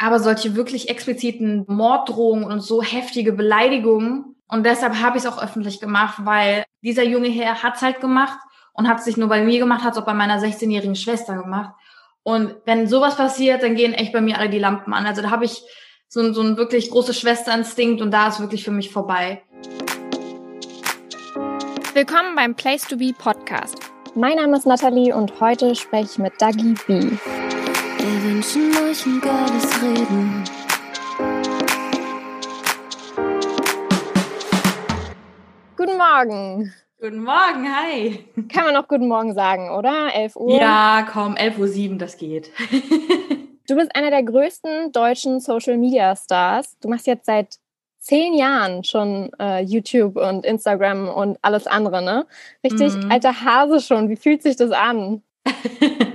Aber solche wirklich expliziten Morddrohungen und so heftige Beleidigungen. Und deshalb habe ich es auch öffentlich gemacht, weil dieser junge Herr hat's halt gemacht und hat es nicht nur bei mir gemacht, hat es auch bei meiner 16-jährigen Schwester gemacht. Und wenn sowas passiert, dann gehen echt bei mir alle die Lampen an. Also da habe ich so, so ein wirklich großes Schwesterinstinkt und da ist wirklich für mich vorbei. Willkommen beim Place to Be Podcast. Mein Name ist Nathalie und heute spreche ich mit Dagi B. Wir wünschen euch ein geiles Reden. Guten Morgen. Guten Morgen, hi. Kann man noch guten Morgen sagen, oder? 11 Uhr? Ja, komm, 11.07 Uhr, das geht. du bist einer der größten deutschen Social Media Stars. Du machst jetzt seit zehn Jahren schon äh, YouTube und Instagram und alles andere, ne? Richtig mhm. alter Hase schon. Wie fühlt sich das an?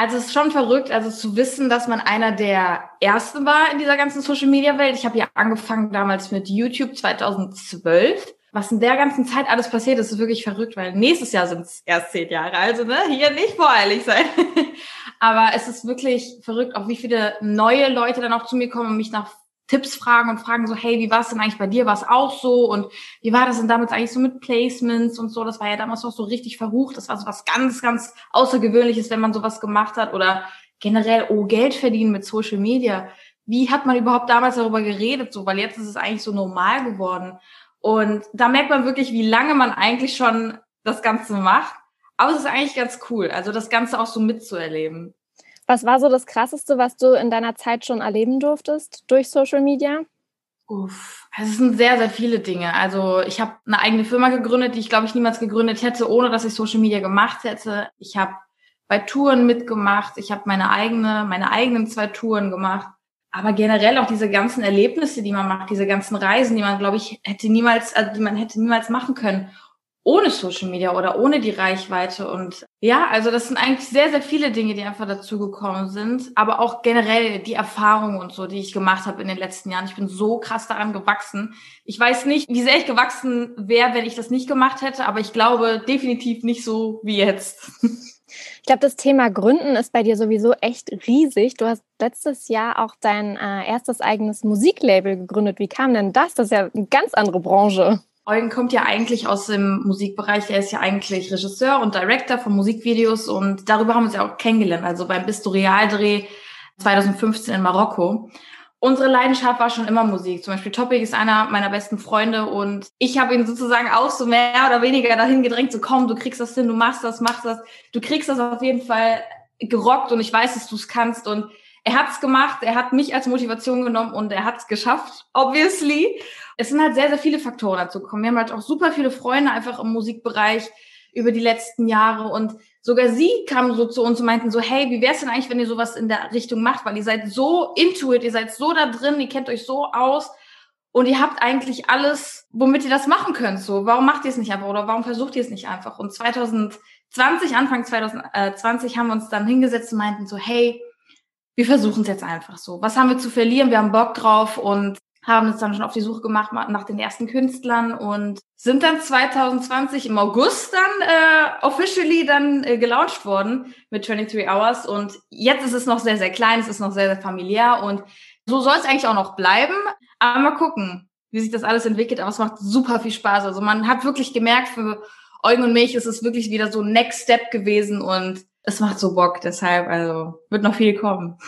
Also es ist schon verrückt, also zu wissen, dass man einer der Ersten war in dieser ganzen Social-Media-Welt. Ich habe ja angefangen damals mit YouTube 2012. Was in der ganzen Zeit alles passiert ist, ist wirklich verrückt, weil nächstes Jahr sind es erst zehn Jahre. Also ne, hier nicht voreilig sein. Aber es ist wirklich verrückt, auch wie viele neue Leute dann auch zu mir kommen und mich nach Tipps fragen und fragen so, hey, wie war es denn eigentlich bei dir? War es auch so? Und wie war das denn damals eigentlich so mit Placements und so? Das war ja damals noch so richtig verrucht. Das war so was ganz, ganz Außergewöhnliches, wenn man sowas gemacht hat. Oder generell, oh, Geld verdienen mit Social Media. Wie hat man überhaupt damals darüber geredet? So, weil jetzt ist es eigentlich so normal geworden. Und da merkt man wirklich, wie lange man eigentlich schon das Ganze macht. Aber es ist eigentlich ganz cool, also das Ganze auch so mitzuerleben. Was war so das Krasseste, was du in deiner Zeit schon erleben durftest durch Social Media? Uff, also es sind sehr, sehr viele Dinge. Also ich habe eine eigene Firma gegründet, die ich glaube ich niemals gegründet hätte, ohne dass ich Social Media gemacht hätte. Ich habe bei Touren mitgemacht. Ich habe meine eigene, meine eigenen zwei Touren gemacht. Aber generell auch diese ganzen Erlebnisse, die man macht, diese ganzen Reisen, die man, glaube ich, hätte niemals, also die man hätte niemals machen können ohne Social Media oder ohne die Reichweite. Und ja, also das sind eigentlich sehr, sehr viele Dinge, die einfach dazugekommen sind. Aber auch generell die Erfahrungen und so, die ich gemacht habe in den letzten Jahren. Ich bin so krass daran gewachsen. Ich weiß nicht, wie sehr ich gewachsen wäre, wenn ich das nicht gemacht hätte, aber ich glaube definitiv nicht so wie jetzt. Ich glaube, das Thema Gründen ist bei dir sowieso echt riesig. Du hast letztes Jahr auch dein äh, erstes eigenes Musiklabel gegründet. Wie kam denn das? Das ist ja eine ganz andere Branche. Eugen kommt ja eigentlich aus dem Musikbereich. Er ist ja eigentlich Regisseur und Director von Musikvideos und darüber haben wir uns ja auch kennengelernt. Also beim Bisto Dreh 2015 in Marokko. Unsere Leidenschaft war schon immer Musik. Zum Beispiel Topic ist einer meiner besten Freunde und ich habe ihn sozusagen auch so mehr oder weniger dahin gedrängt, so komm, du kriegst das hin, du machst das, machst das. Du kriegst das auf jeden Fall gerockt und ich weiß, dass du es kannst und er hat's gemacht, er hat mich als Motivation genommen und er hat's geschafft, obviously. Es sind halt sehr, sehr viele Faktoren dazu gekommen. Wir haben halt auch super viele Freunde einfach im Musikbereich über die letzten Jahre und sogar sie kamen so zu uns und meinten so, hey, wie wär's denn eigentlich, wenn ihr sowas in der Richtung macht, weil ihr seid so into it, ihr seid so da drin, ihr kennt euch so aus und ihr habt eigentlich alles, womit ihr das machen könnt, so. Warum macht ihr es nicht einfach oder warum versucht ihr es nicht einfach? Und 2020, Anfang 2020 haben wir uns dann hingesetzt und meinten so, hey, wir versuchen es jetzt einfach so. Was haben wir zu verlieren? Wir haben Bock drauf und haben uns dann schon auf die Suche gemacht nach den ersten Künstlern und sind dann 2020 im August dann äh, officially dann äh, gelauncht worden mit 23 Hours und jetzt ist es noch sehr, sehr klein, es ist noch sehr, sehr familiär und so soll es eigentlich auch noch bleiben. Aber mal gucken, wie sich das alles entwickelt. Aber es macht super viel Spaß. Also man hat wirklich gemerkt, für Eugen und mich ist es wirklich wieder so Next Step gewesen und es macht so Bock, deshalb, also wird noch viel kommen.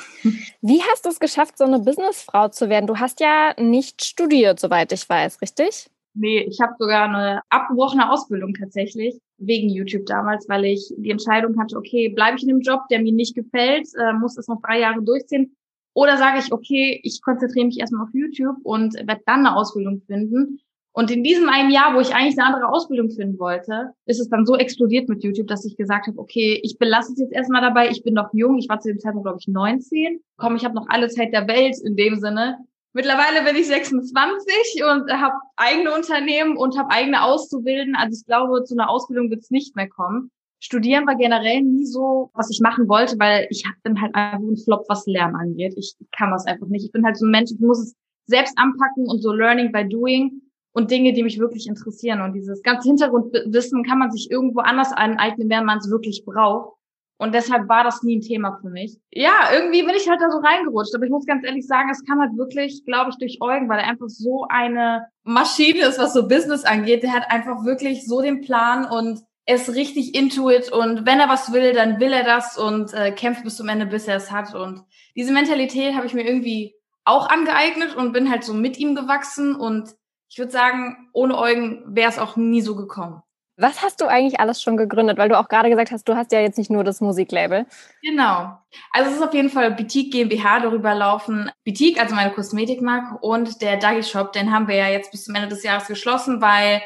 Wie hast du es geschafft, so eine Businessfrau zu werden? Du hast ja nicht studiert, soweit ich weiß, richtig? Nee, ich habe sogar eine abgebrochene Ausbildung tatsächlich, wegen YouTube damals, weil ich die Entscheidung hatte, okay, bleibe ich in dem Job, der mir nicht gefällt, äh, muss das noch drei Jahre durchziehen, oder sage ich, okay, ich konzentriere mich erstmal auf YouTube und werde dann eine Ausbildung finden. Und in diesem einen Jahr, wo ich eigentlich eine andere Ausbildung finden wollte, ist es dann so explodiert mit YouTube, dass ich gesagt habe, okay, ich belasse es jetzt erstmal dabei. Ich bin noch jung. Ich war zu dem Zeitpunkt, glaube ich, 19. Komm, ich habe noch alle Zeit der Welt in dem Sinne. Mittlerweile bin ich 26 und habe eigene Unternehmen und habe eigene Auszubilden. Also ich glaube, zu einer Ausbildung wird es nicht mehr kommen. Studieren war generell nie so, was ich machen wollte, weil ich bin halt einfach ein Flop, was Lernen angeht. Ich kann das einfach nicht. Ich bin halt so ein Mensch, ich muss es selbst anpacken und so Learning by Doing und Dinge, die mich wirklich interessieren. Und dieses ganze Hintergrundwissen kann man sich irgendwo anders aneignen, wenn man es wirklich braucht. Und deshalb war das nie ein Thema für mich. Ja, irgendwie bin ich halt da so reingerutscht. Aber ich muss ganz ehrlich sagen, es kam halt wirklich, glaube ich, durch Eugen, weil er einfach so eine Maschine ist, was so Business angeht. Der hat einfach wirklich so den Plan und er ist richtig intuit und wenn er was will, dann will er das und äh, kämpft bis zum Ende, bis er es hat. Und diese Mentalität habe ich mir irgendwie auch angeeignet und bin halt so mit ihm gewachsen und ich würde sagen, ohne Eugen wäre es auch nie so gekommen. Was hast du eigentlich alles schon gegründet? Weil du auch gerade gesagt hast, du hast ja jetzt nicht nur das Musiklabel. Genau. Also es ist auf jeden Fall Boutique GmbH, darüber laufen Boutique, also meine Kosmetikmarke und der Dagi Shop, den haben wir ja jetzt bis zum Ende des Jahres geschlossen, weil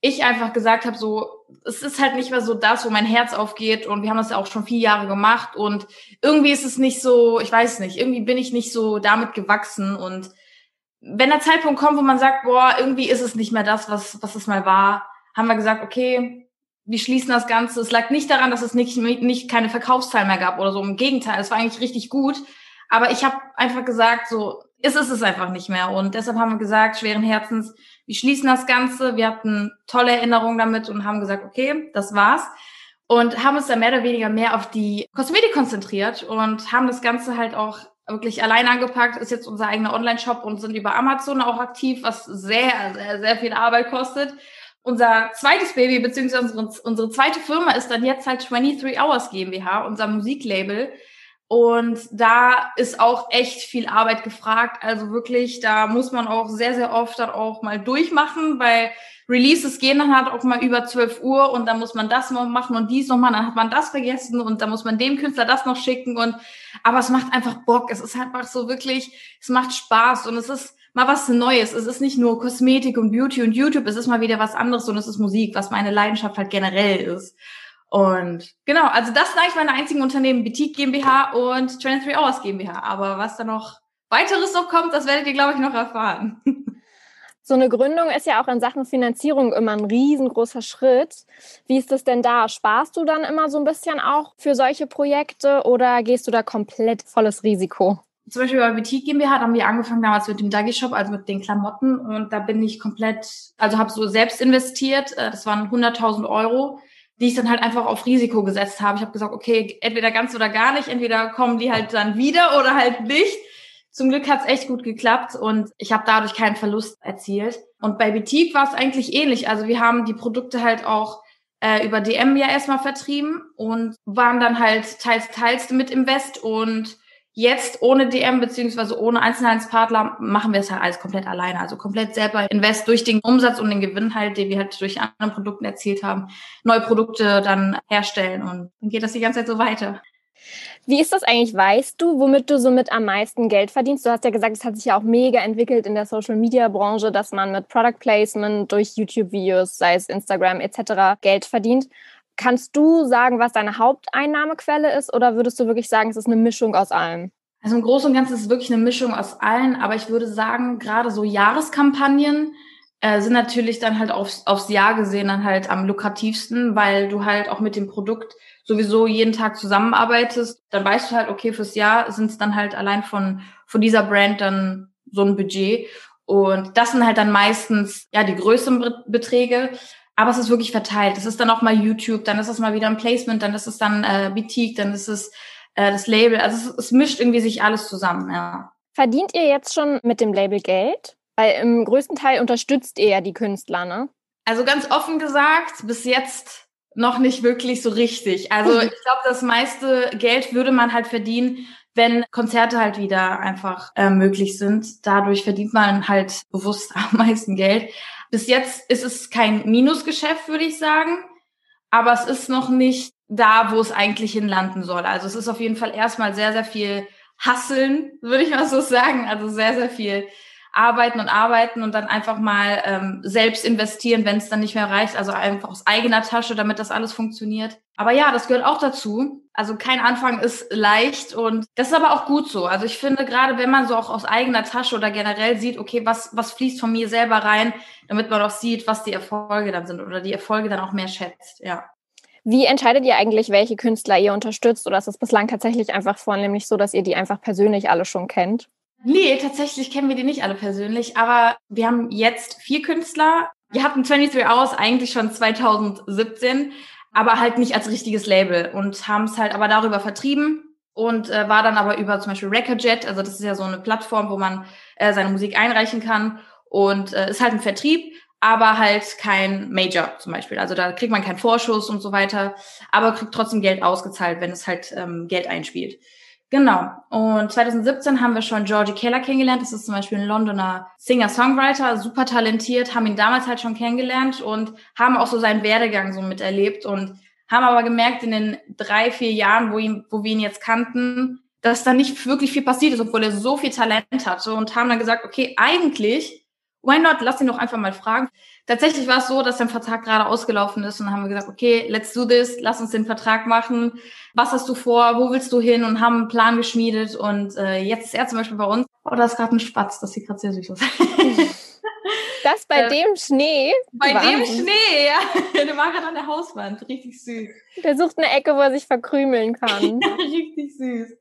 ich einfach gesagt habe, so, es ist halt nicht mehr so das, wo mein Herz aufgeht und wir haben das ja auch schon vier Jahre gemacht und irgendwie ist es nicht so, ich weiß nicht, irgendwie bin ich nicht so damit gewachsen und wenn der Zeitpunkt kommt, wo man sagt, boah, irgendwie ist es nicht mehr das, was, was es mal war, haben wir gesagt, okay, wir schließen das Ganze. Es lag nicht daran, dass es nicht, nicht keine Verkaufszahlen mehr gab oder so. Im Gegenteil, es war eigentlich richtig gut. Aber ich habe einfach gesagt, so, ist es es einfach nicht mehr. Und deshalb haben wir gesagt, schweren Herzens, wir schließen das Ganze. Wir hatten tolle Erinnerungen damit und haben gesagt, okay, das war's. Und haben uns dann mehr oder weniger mehr auf die Kosmetik konzentriert und haben das Ganze halt auch wirklich allein angepackt, ist jetzt unser eigener Online-Shop und sind über Amazon auch aktiv, was sehr, sehr, sehr viel Arbeit kostet unser zweites Baby, beziehungsweise unsere, unsere zweite Firma ist dann jetzt halt 23 Hours GmbH, unser Musiklabel. Und da ist auch echt viel Arbeit gefragt. Also wirklich, da muss man auch sehr, sehr oft dann auch mal durchmachen, weil Releases gehen dann halt auch mal über 12 Uhr und dann muss man das noch machen und dies noch machen, dann hat man das vergessen und dann muss man dem Künstler das noch schicken und, aber es macht einfach Bock. Es ist einfach so wirklich, es macht Spaß und es ist, mal was Neues. Es ist nicht nur Kosmetik und Beauty und YouTube, es ist mal wieder was anderes und es ist Musik, was meine Leidenschaft halt generell ist. Und genau, also das sind eigentlich meine einzigen Unternehmen, Boutique GmbH und 23 Hours GmbH. Aber was da noch weiteres noch kommt, das werdet ihr, glaube ich, noch erfahren. So eine Gründung ist ja auch in Sachen Finanzierung immer ein riesengroßer Schritt. Wie ist das denn da? Sparst du dann immer so ein bisschen auch für solche Projekte oder gehst du da komplett volles Risiko? zum Beispiel bei Boutique GmbH haben wir angefangen damals mit dem Dagi Shop, also mit den Klamotten. Und da bin ich komplett, also habe so selbst investiert. Äh, das waren 100.000 Euro, die ich dann halt einfach auf Risiko gesetzt habe. Ich habe gesagt, okay, entweder ganz oder gar nicht. Entweder kommen die halt dann wieder oder halt nicht. Zum Glück hat's echt gut geklappt und ich habe dadurch keinen Verlust erzielt. Und bei Boutique war es eigentlich ähnlich. Also wir haben die Produkte halt auch äh, über DM ja erstmal vertrieben und waren dann halt teils, teils mit im West und Jetzt ohne DM beziehungsweise ohne Einzelhandelspartner machen wir es halt alles komplett alleine. Also komplett selber invest durch den Umsatz und den Gewinn halt, den wir halt durch andere Produkte erzielt haben, neue Produkte dann herstellen und dann geht das die ganze Zeit so weiter. Wie ist das eigentlich? Weißt du, womit du somit am meisten Geld verdienst? Du hast ja gesagt, es hat sich ja auch mega entwickelt in der Social Media Branche, dass man mit Product Placement durch YouTube-Videos, sei es Instagram etc., Geld verdient. Kannst du sagen, was deine Haupteinnahmequelle ist oder würdest du wirklich sagen, es ist eine Mischung aus allem? Also im Großen und Ganzen ist es wirklich eine Mischung aus allen, aber ich würde sagen, gerade so Jahreskampagnen äh, sind natürlich dann halt aufs, aufs Jahr gesehen dann halt am lukrativsten, weil du halt auch mit dem Produkt sowieso jeden Tag zusammenarbeitest. Dann weißt du halt, okay, fürs Jahr sind es dann halt allein von, von dieser Brand dann so ein Budget. Und das sind halt dann meistens ja die größeren Beträge. Aber es ist wirklich verteilt. Es ist dann auch mal YouTube, dann ist es mal wieder ein Placement, dann ist es dann äh, Boutique, dann ist es äh, das Label. Also es, es mischt irgendwie sich alles zusammen, ja. Verdient ihr jetzt schon mit dem Label Geld? Weil im größten Teil unterstützt ihr ja die Künstler, ne? Also ganz offen gesagt, bis jetzt noch nicht wirklich so richtig. Also ich glaube, das meiste Geld würde man halt verdienen, wenn Konzerte halt wieder einfach äh, möglich sind. Dadurch verdient man halt bewusst am meisten Geld. Bis jetzt ist es kein Minusgeschäft, würde ich sagen. Aber es ist noch nicht da, wo es eigentlich hinlanden soll. Also es ist auf jeden Fall erstmal sehr, sehr viel Hasseln, würde ich mal so sagen. Also sehr, sehr viel arbeiten und arbeiten und dann einfach mal ähm, selbst investieren, wenn es dann nicht mehr reicht. Also einfach aus eigener Tasche, damit das alles funktioniert. Aber ja, das gehört auch dazu. Also kein Anfang ist leicht und das ist aber auch gut so. Also ich finde gerade, wenn man so auch aus eigener Tasche oder generell sieht, okay, was, was fließt von mir selber rein, damit man auch sieht, was die Erfolge dann sind oder die Erfolge dann auch mehr schätzt, ja. Wie entscheidet ihr eigentlich, welche Künstler ihr unterstützt? Oder ist es bislang tatsächlich einfach vornehmlich so, dass ihr die einfach persönlich alle schon kennt? Nee, tatsächlich kennen wir die nicht alle persönlich, aber wir haben jetzt vier Künstler. Wir hatten 23 Hours eigentlich schon 2017, aber halt nicht als richtiges Label und haben es halt aber darüber vertrieben und äh, war dann aber über zum Beispiel Recordjet, also das ist ja so eine Plattform, wo man äh, seine Musik einreichen kann und äh, ist halt ein Vertrieb, aber halt kein Major zum Beispiel. Also da kriegt man keinen Vorschuss und so weiter, aber kriegt trotzdem Geld ausgezahlt, wenn es halt ähm, Geld einspielt. Genau. Und 2017 haben wir schon Georgie Keller kennengelernt. Das ist zum Beispiel ein Londoner Singer-Songwriter, super talentiert, haben ihn damals halt schon kennengelernt und haben auch so seinen Werdegang so miterlebt und haben aber gemerkt in den drei, vier Jahren, wo, ihn, wo wir ihn jetzt kannten, dass da nicht wirklich viel passiert ist, obwohl er so viel Talent hatte und haben dann gesagt, okay, eigentlich, why not, lass ihn doch einfach mal fragen. Tatsächlich war es so, dass der Vertrag gerade ausgelaufen ist und dann haben wir gesagt, okay, let's do this, lass uns den Vertrag machen. Was hast du vor? Wo willst du hin? Und haben einen Plan geschmiedet und äh, jetzt ist er zum Beispiel bei uns. Oh, da ist gerade ein Spatz, das sieht gerade sehr süß aus. Das bei äh, dem Schnee? Bei Wahnsinn. dem Schnee, ja. Der war gerade an der Hauswand. Richtig süß. Der sucht eine Ecke, wo er sich verkrümeln kann. Richtig süß.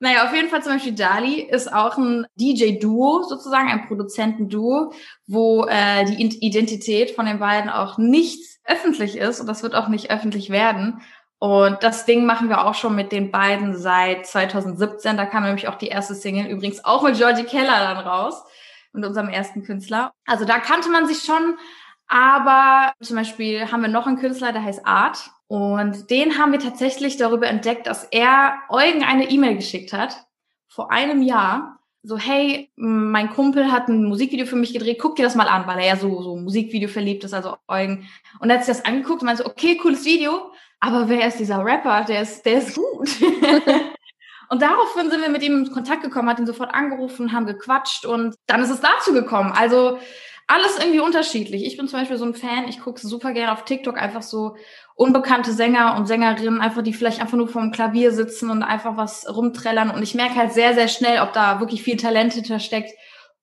Naja, auf jeden Fall zum Beispiel Dali ist auch ein DJ-Duo sozusagen, ein Produzentenduo, wo äh, die Identität von den beiden auch nicht öffentlich ist und das wird auch nicht öffentlich werden. Und das Ding machen wir auch schon mit den beiden seit 2017. Da kam nämlich auch die erste Single, übrigens auch mit Georgie Keller dann raus, mit unserem ersten Künstler. Also da kannte man sich schon, aber zum Beispiel haben wir noch einen Künstler, der heißt Art. Und den haben wir tatsächlich darüber entdeckt, dass er Eugen eine E-Mail geschickt hat vor einem Jahr. So, hey, mein Kumpel hat ein Musikvideo für mich gedreht, guck dir das mal an, weil er ja so, so Musikvideo verliebt ist, also Eugen. Und er hat sich das angeguckt und meinte so, okay, cooles Video, aber wer ist dieser Rapper? Der ist, der ist gut. und daraufhin sind wir mit ihm in Kontakt gekommen, hat ihn sofort angerufen, haben gequatscht und dann ist es dazu gekommen. Also alles irgendwie unterschiedlich. Ich bin zum Beispiel so ein Fan, ich gucke super gerne auf TikTok einfach so unbekannte Sänger und Sängerinnen, einfach die vielleicht einfach nur vorm Klavier sitzen und einfach was rumträllern. Und ich merke halt sehr, sehr schnell, ob da wirklich viel Talent hintersteckt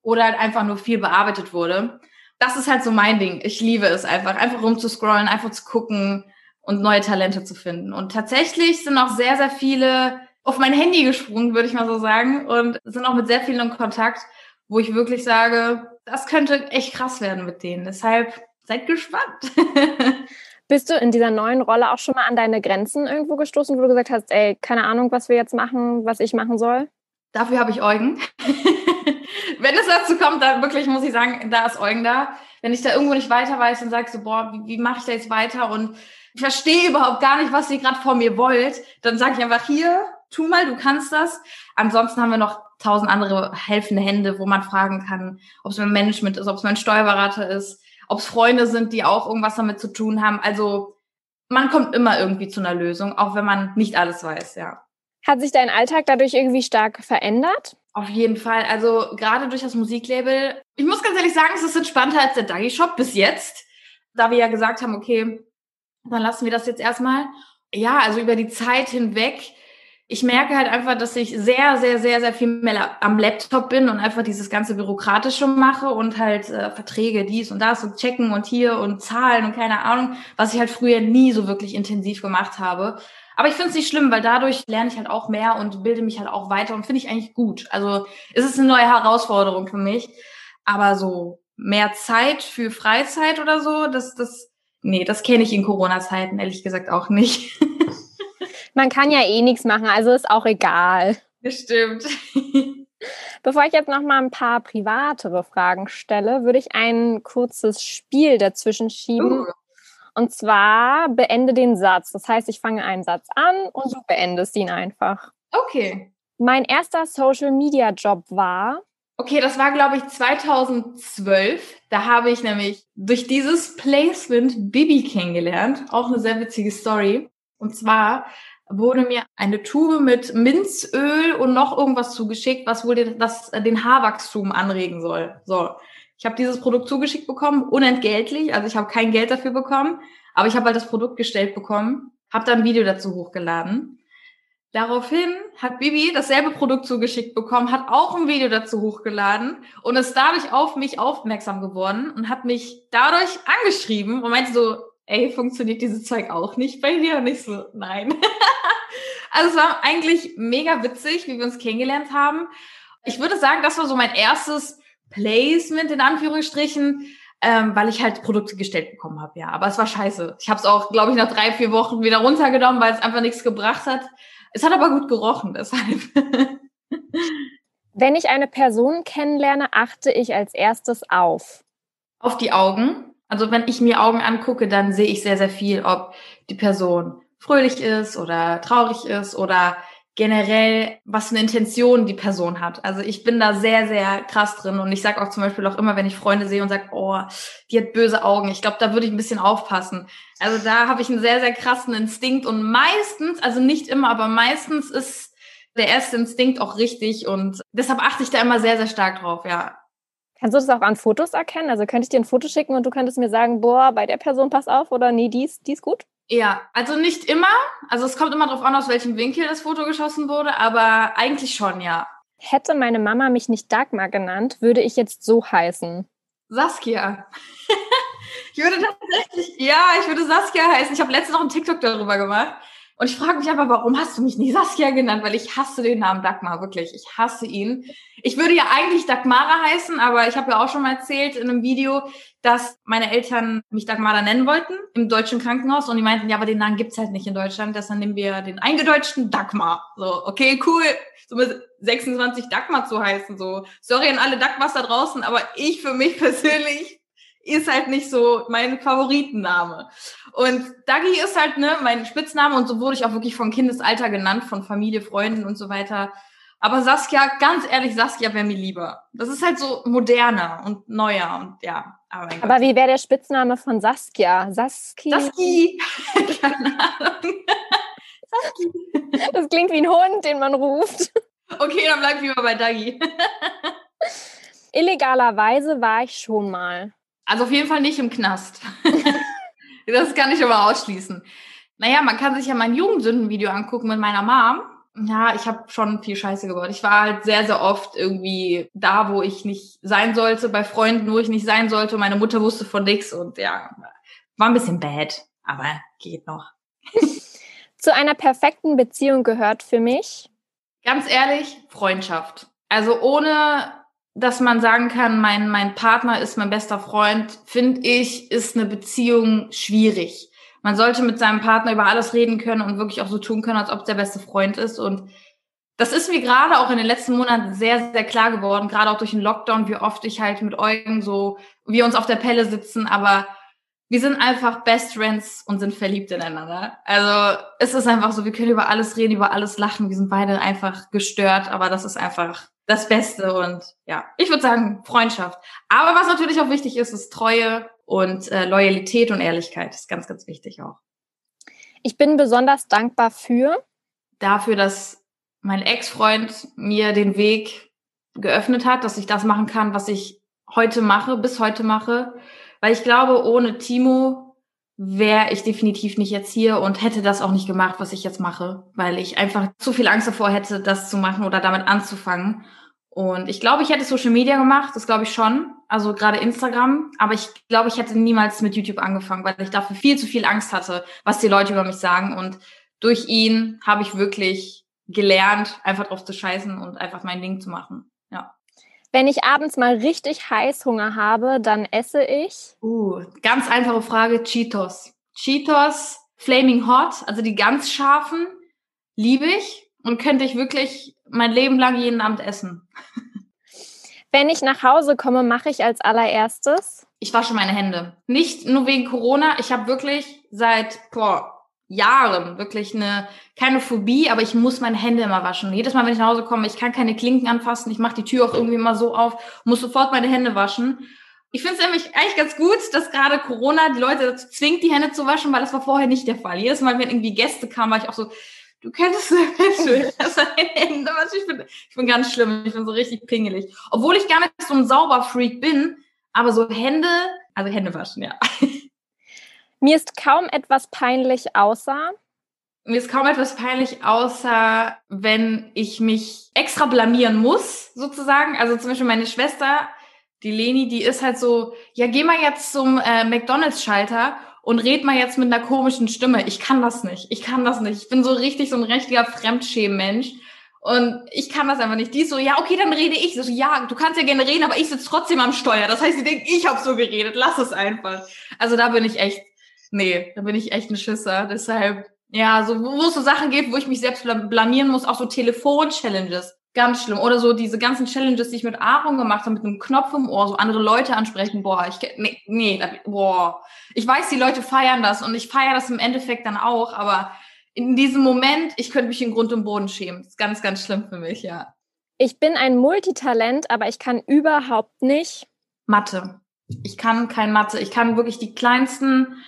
oder halt einfach nur viel bearbeitet wurde. Das ist halt so mein Ding. Ich liebe es einfach, einfach rumzuscrollen, einfach zu gucken und neue Talente zu finden. Und tatsächlich sind auch sehr, sehr viele auf mein Handy gesprungen, würde ich mal so sagen, und sind auch mit sehr vielen in Kontakt, wo ich wirklich sage, das könnte echt krass werden mit denen. Deshalb seid gespannt. Bist du in dieser neuen Rolle auch schon mal an deine Grenzen irgendwo gestoßen, wo du gesagt hast, ey, keine Ahnung, was wir jetzt machen, was ich machen soll? Dafür habe ich Eugen. Wenn es dazu kommt, dann wirklich muss ich sagen, da ist Eugen da. Wenn ich da irgendwo nicht weiter weiß und sage so, boah, wie, wie mache ich da jetzt weiter und ich verstehe überhaupt gar nicht, was ihr gerade vor mir wollt, dann sage ich einfach hier, tu mal, du kannst das. Ansonsten haben wir noch tausend andere helfende Hände, wo man fragen kann, ob es mein Management ist, ob es mein Steuerberater ist, ob es Freunde sind, die auch irgendwas damit zu tun haben. Also man kommt immer irgendwie zu einer Lösung, auch wenn man nicht alles weiß, ja. Hat sich dein Alltag dadurch irgendwie stark verändert? Auf jeden Fall. Also gerade durch das Musiklabel. Ich muss ganz ehrlich sagen, es ist entspannter als der Dagi Shop bis jetzt. Da wir ja gesagt haben, okay, dann lassen wir das jetzt erstmal. Ja, also über die Zeit hinweg ich merke halt einfach, dass ich sehr, sehr, sehr, sehr viel mehr am Laptop bin und einfach dieses ganze Bürokratische mache und halt äh, Verträge, dies und das und checken und hier und Zahlen und keine Ahnung, was ich halt früher nie so wirklich intensiv gemacht habe. Aber ich finde es nicht schlimm, weil dadurch lerne ich halt auch mehr und bilde mich halt auch weiter und finde ich eigentlich gut. Also es ist eine neue Herausforderung für mich. Aber so mehr Zeit für Freizeit oder so, das, das, nee, das kenne ich in Corona-Zeiten ehrlich gesagt auch nicht. Man kann ja eh nichts machen, also ist auch egal. Bestimmt. Bevor ich jetzt noch mal ein paar privatere Fragen stelle, würde ich ein kurzes Spiel dazwischen schieben. Uh. Und zwar beende den Satz. Das heißt, ich fange einen Satz an und du beendest ihn einfach. Okay. Mein erster Social Media Job war. Okay, das war, glaube ich, 2012. Da habe ich nämlich durch dieses Placement Bibi kennengelernt. Auch eine sehr witzige Story. Und zwar wurde mir eine Tube mit Minzöl und noch irgendwas zugeschickt, was wohl den, das, äh, den Haarwachstum anregen soll. So, ich habe dieses Produkt zugeschickt bekommen, unentgeltlich, also ich habe kein Geld dafür bekommen, aber ich habe halt das Produkt gestellt bekommen, habe dann ein Video dazu hochgeladen. Daraufhin hat Bibi dasselbe Produkt zugeschickt bekommen, hat auch ein Video dazu hochgeladen und ist dadurch auf mich aufmerksam geworden und hat mich dadurch angeschrieben und meinte so, ey, funktioniert dieses Zeug auch nicht bei dir? Und ich so, nein. also es war eigentlich mega witzig, wie wir uns kennengelernt haben. Ich würde sagen, das war so mein erstes Placement in Anführungsstrichen. ähm, weil ich halt Produkte gestellt bekommen habe, ja. Aber es war scheiße. Ich habe es auch, glaube ich, nach drei, vier Wochen wieder runtergenommen, weil es einfach nichts gebracht hat. Es hat aber gut gerochen, deshalb. Wenn ich eine Person kennenlerne, achte ich als erstes auf. Auf die Augen. Also wenn ich mir Augen angucke, dann sehe ich sehr, sehr viel, ob die Person fröhlich ist oder traurig ist oder generell, was für eine Intention die Person hat. Also ich bin da sehr, sehr krass drin und ich sage auch zum Beispiel auch immer, wenn ich Freunde sehe und sage, oh, die hat böse Augen, ich glaube, da würde ich ein bisschen aufpassen. Also da habe ich einen sehr, sehr krassen Instinkt und meistens, also nicht immer, aber meistens ist der erste Instinkt auch richtig und deshalb achte ich da immer sehr, sehr stark drauf, ja. Kannst du das auch an Fotos erkennen? Also könnte ich dir ein Foto schicken und du könntest mir sagen, boah, bei der Person pass auf oder nee, die ist, die ist gut? Ja, also nicht immer. Also es kommt immer darauf an, aus welchem Winkel das Foto geschossen wurde, aber eigentlich schon, ja. Hätte meine Mama mich nicht Dagmar genannt, würde ich jetzt so heißen. Saskia. ich würde tatsächlich, ja, ich würde Saskia heißen. Ich habe letztens noch einen TikTok darüber gemacht. Und ich frage mich aber, warum hast du mich nicht Saskia genannt? Weil ich hasse den Namen Dagmar, wirklich. Ich hasse ihn. Ich würde ja eigentlich Dagmara heißen, aber ich habe ja auch schon mal erzählt in einem Video, dass meine Eltern mich Dagmara nennen wollten im deutschen Krankenhaus und die meinten, ja, aber den Namen gibt's halt nicht in Deutschland, deshalb nehmen wir den eingedeutschten Dagmar. So, okay, cool. So mit 26 Dagmar zu heißen, so. Sorry an alle Dagmars da draußen, aber ich für mich persönlich ist halt nicht so mein Favoritenname. Und Dagi ist halt ne mein Spitzname und so wurde ich auch wirklich von Kindesalter genannt, von Familie, Freunden und so weiter. Aber Saskia, ganz ehrlich, Saskia wäre mir lieber. Das ist halt so moderner und neuer und ja. Aber, aber wie wäre der Spitzname von Saskia? Saski? Saski. Keine Ahnung. Saski. Das klingt wie ein Hund, den man ruft. Okay, dann bleib lieber bei Dagi. Illegalerweise war ich schon mal. Also auf jeden Fall nicht im Knast. das kann ich aber ausschließen. Naja, man kann sich ja mein Jugendsündenvideo angucken mit meiner Mom. Ja, ich habe schon viel Scheiße gebaut. Ich war halt sehr, sehr oft irgendwie da, wo ich nicht sein sollte, bei Freunden, wo ich nicht sein sollte. Meine Mutter wusste von nix und ja, war ein bisschen bad, aber geht noch. Zu einer perfekten Beziehung gehört für mich? Ganz ehrlich, Freundschaft. Also ohne dass man sagen kann, mein, mein Partner ist mein bester Freund, finde ich, ist eine Beziehung schwierig. Man sollte mit seinem Partner über alles reden können und wirklich auch so tun können, als ob es der beste Freund ist. Und das ist mir gerade auch in den letzten Monaten sehr, sehr klar geworden, gerade auch durch den Lockdown, wie oft ich halt mit Eugen so, wir uns auf der Pelle sitzen, aber wir sind einfach Best Friends und sind verliebt ineinander. Also es ist einfach so, wir können über alles reden, über alles lachen. Wir sind beide einfach gestört, aber das ist einfach das Beste und ja, ich würde sagen Freundschaft. Aber was natürlich auch wichtig ist, ist Treue und äh, Loyalität und Ehrlichkeit. Das ist ganz, ganz wichtig auch. Ich bin besonders dankbar für dafür, dass mein Ex-Freund mir den Weg geöffnet hat, dass ich das machen kann, was ich heute mache, bis heute mache. Weil ich glaube, ohne Timo wäre ich definitiv nicht jetzt hier und hätte das auch nicht gemacht, was ich jetzt mache, weil ich einfach zu viel Angst davor hätte, das zu machen oder damit anzufangen. Und ich glaube, ich hätte Social Media gemacht, das glaube ich schon, also gerade Instagram, aber ich glaube, ich hätte niemals mit YouTube angefangen, weil ich dafür viel zu viel Angst hatte, was die Leute über mich sagen. Und durch ihn habe ich wirklich gelernt, einfach drauf zu scheißen und einfach mein Ding zu machen. Ja. Wenn ich abends mal richtig Heißhunger habe, dann esse ich. Uh, ganz einfache Frage: Cheetos. Cheetos, Flaming Hot, also die ganz scharfen, liebe ich und könnte ich wirklich mein Leben lang jeden Abend essen. Wenn ich nach Hause komme, mache ich als allererstes. Ich wasche meine Hände. Nicht nur wegen Corona. Ich habe wirklich seit boah, Jahren wirklich eine keine Phobie, aber ich muss meine Hände immer waschen. Jedes Mal, wenn ich nach Hause komme, ich kann keine Klinken anfassen. Ich mache die Tür auch irgendwie immer so auf, muss sofort meine Hände waschen. Ich finde es nämlich eigentlich ganz gut, dass gerade Corona die Leute dazu zwingt, die Hände zu waschen, weil das war vorher nicht der Fall. Jedes Mal, wenn irgendwie Gäste kamen, war ich auch so, du könntest eventuell. Ich bin, ich bin ganz schlimm. Ich bin so richtig pingelig. Obwohl ich gar nicht so ein Sauberfreak bin, aber so Hände, also Hände waschen, ja. Mir ist kaum etwas peinlich außer. Mir ist kaum etwas peinlich, außer wenn ich mich extra blamieren muss, sozusagen. Also zum Beispiel meine Schwester, die Leni, die ist halt so, ja, geh mal jetzt zum äh, McDonalds-Schalter und red mal jetzt mit einer komischen Stimme. Ich kann das nicht. Ich kann das nicht. Ich bin so richtig so ein richtiger Fremdschämen-Mensch. Und ich kann das einfach nicht. Die ist so, ja, okay, dann rede ich. So, ja, du kannst ja gerne reden, aber ich sitze trotzdem am Steuer. Das heißt, sie denkt, ich habe so geredet. Lass es einfach. Also da bin ich echt, nee, da bin ich echt ein Schisser. Deshalb, ja, so, wo es so Sachen gibt, wo ich mich selbst blamieren muss, auch so Telefon-Challenges. Ganz schlimm. Oder so diese ganzen Challenges, die ich mit Aaron gemacht habe, mit einem Knopf im Ohr, so andere Leute ansprechen. Boah, ich, nee, nee, boah. Ich weiß, die Leute feiern das und ich feiere das im Endeffekt dann auch, aber in diesem Moment, ich könnte mich in Grund und Boden schämen. Das ist ganz, ganz schlimm für mich, ja. Ich bin ein Multitalent, aber ich kann überhaupt nicht Mathe. Ich kann kein Mathe. Ich kann wirklich die kleinsten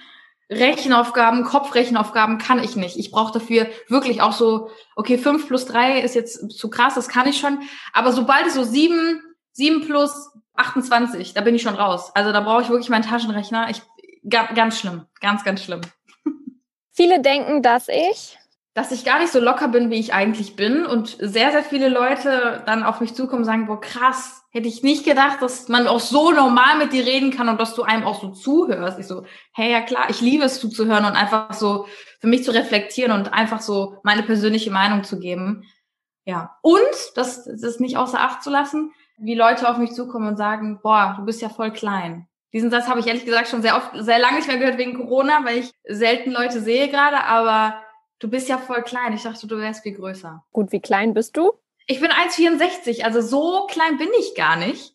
Rechenaufgaben, Kopfrechenaufgaben kann ich nicht. Ich brauche dafür wirklich auch so, okay, fünf plus drei ist jetzt zu krass, das kann ich schon. Aber sobald es so sieben, sieben plus 28, da bin ich schon raus. Also da brauche ich wirklich meinen Taschenrechner. Ich, ganz schlimm, ganz, ganz schlimm. Viele denken, dass ich dass ich gar nicht so locker bin, wie ich eigentlich bin und sehr, sehr viele Leute dann auf mich zukommen und sagen, boah, krass, hätte ich nicht gedacht, dass man auch so normal mit dir reden kann und dass du einem auch so zuhörst. Ich so, hey, ja klar, ich liebe es zuzuhören und einfach so für mich zu reflektieren und einfach so meine persönliche Meinung zu geben. Ja. Und, das, das ist nicht außer Acht zu lassen, wie Leute auf mich zukommen und sagen, boah, du bist ja voll klein. Diesen Satz habe ich ehrlich gesagt schon sehr oft, sehr lange nicht mehr gehört wegen Corona, weil ich selten Leute sehe gerade, aber Du bist ja voll klein. Ich dachte, du wärst viel größer. Gut, wie klein bist du? Ich bin 1,64, also so klein bin ich gar nicht.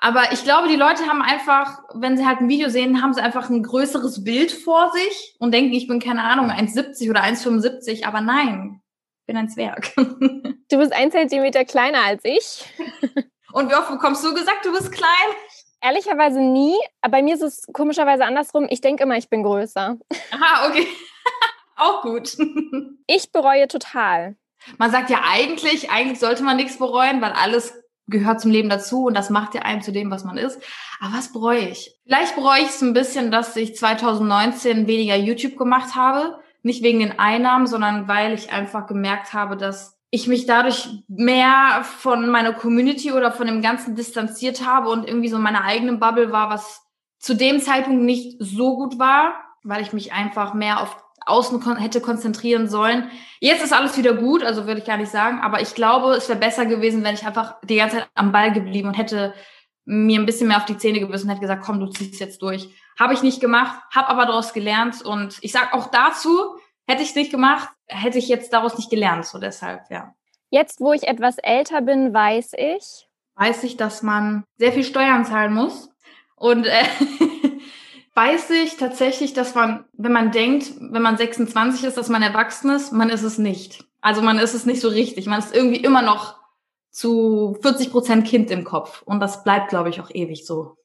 Aber ich glaube, die Leute haben einfach, wenn sie halt ein Video sehen, haben sie einfach ein größeres Bild vor sich und denken, ich bin keine Ahnung, 1,70 oder 1,75. Aber nein, ich bin ein Zwerg. Du bist ein Zentimeter kleiner als ich. Und wie oft bekommst du gesagt, du bist klein? Ehrlicherweise nie. Aber bei mir ist es komischerweise andersrum. Ich denke immer, ich bin größer. Aha, okay. Auch gut. Ich bereue total. Man sagt ja eigentlich, eigentlich sollte man nichts bereuen, weil alles gehört zum Leben dazu und das macht ja einem zu dem, was man ist. Aber was bereue ich? Vielleicht bereue ich es ein bisschen, dass ich 2019 weniger YouTube gemacht habe. Nicht wegen den Einnahmen, sondern weil ich einfach gemerkt habe, dass ich mich dadurch mehr von meiner Community oder von dem Ganzen distanziert habe und irgendwie so meine eigene Bubble war, was zu dem Zeitpunkt nicht so gut war, weil ich mich einfach mehr auf außen kon hätte konzentrieren sollen. Jetzt ist alles wieder gut, also würde ich gar nicht sagen, aber ich glaube, es wäre besser gewesen, wenn ich einfach die ganze Zeit am Ball geblieben und hätte mir ein bisschen mehr auf die Zähne gebissen und hätte gesagt, komm, du ziehst jetzt durch. Habe ich nicht gemacht, habe aber daraus gelernt und ich sage auch dazu, hätte ich es nicht gemacht, hätte ich jetzt daraus nicht gelernt, so deshalb, ja. Jetzt, wo ich etwas älter bin, weiß ich. Weiß ich, dass man sehr viel Steuern zahlen muss und äh, weiß ich tatsächlich, dass man, wenn man denkt, wenn man 26 ist, dass man erwachsen ist, man ist es nicht. Also man ist es nicht so richtig. Man ist irgendwie immer noch zu 40 Prozent Kind im Kopf. Und das bleibt, glaube ich, auch ewig so.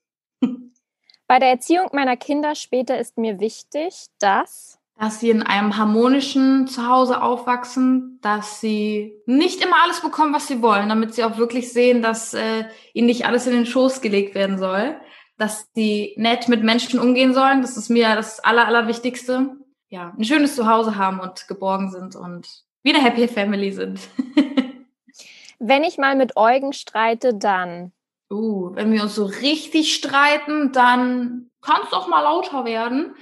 Bei der Erziehung meiner Kinder später ist mir wichtig, dass dass sie in einem harmonischen Zuhause aufwachsen, dass sie nicht immer alles bekommen, was sie wollen, damit sie auch wirklich sehen, dass äh, ihnen nicht alles in den Schoß gelegt werden soll, dass die nett mit Menschen umgehen sollen. Das ist mir das Aller, Allerwichtigste. Ja, ein schönes Zuhause haben und geborgen sind und wieder Happy Family sind. wenn ich mal mit Eugen streite, dann. Uh, wenn wir uns so richtig streiten, dann kann es doch mal lauter werden.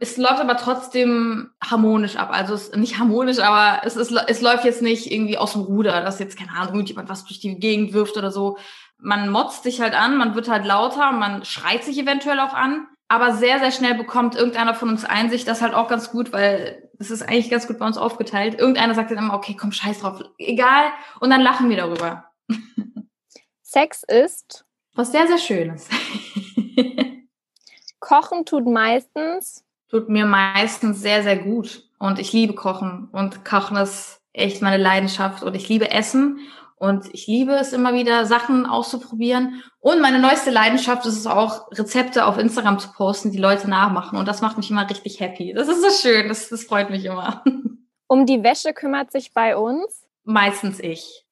Es läuft aber trotzdem harmonisch ab. Also es, nicht harmonisch, aber es, ist, es läuft jetzt nicht irgendwie aus dem Ruder, dass jetzt, keine Ahnung, irgendjemand was durch die Gegend wirft oder so, man motzt sich halt an, man wird halt lauter, man schreit sich eventuell auch an, aber sehr, sehr schnell bekommt irgendeiner von uns Einsicht, das ist halt auch ganz gut, weil es ist eigentlich ganz gut bei uns aufgeteilt. Irgendeiner sagt dann immer, okay, komm, scheiß drauf, egal, und dann lachen wir darüber. Sex ist was sehr, sehr Schönes. Kochen tut meistens tut mir meistens sehr, sehr gut. Und ich liebe Kochen. Und Kochen ist echt meine Leidenschaft. Und ich liebe Essen. Und ich liebe es immer wieder, Sachen auszuprobieren. Und meine neueste Leidenschaft ist es auch, Rezepte auf Instagram zu posten, die Leute nachmachen. Und das macht mich immer richtig happy. Das ist so schön. Das, das freut mich immer. Um die Wäsche kümmert sich bei uns? Meistens ich.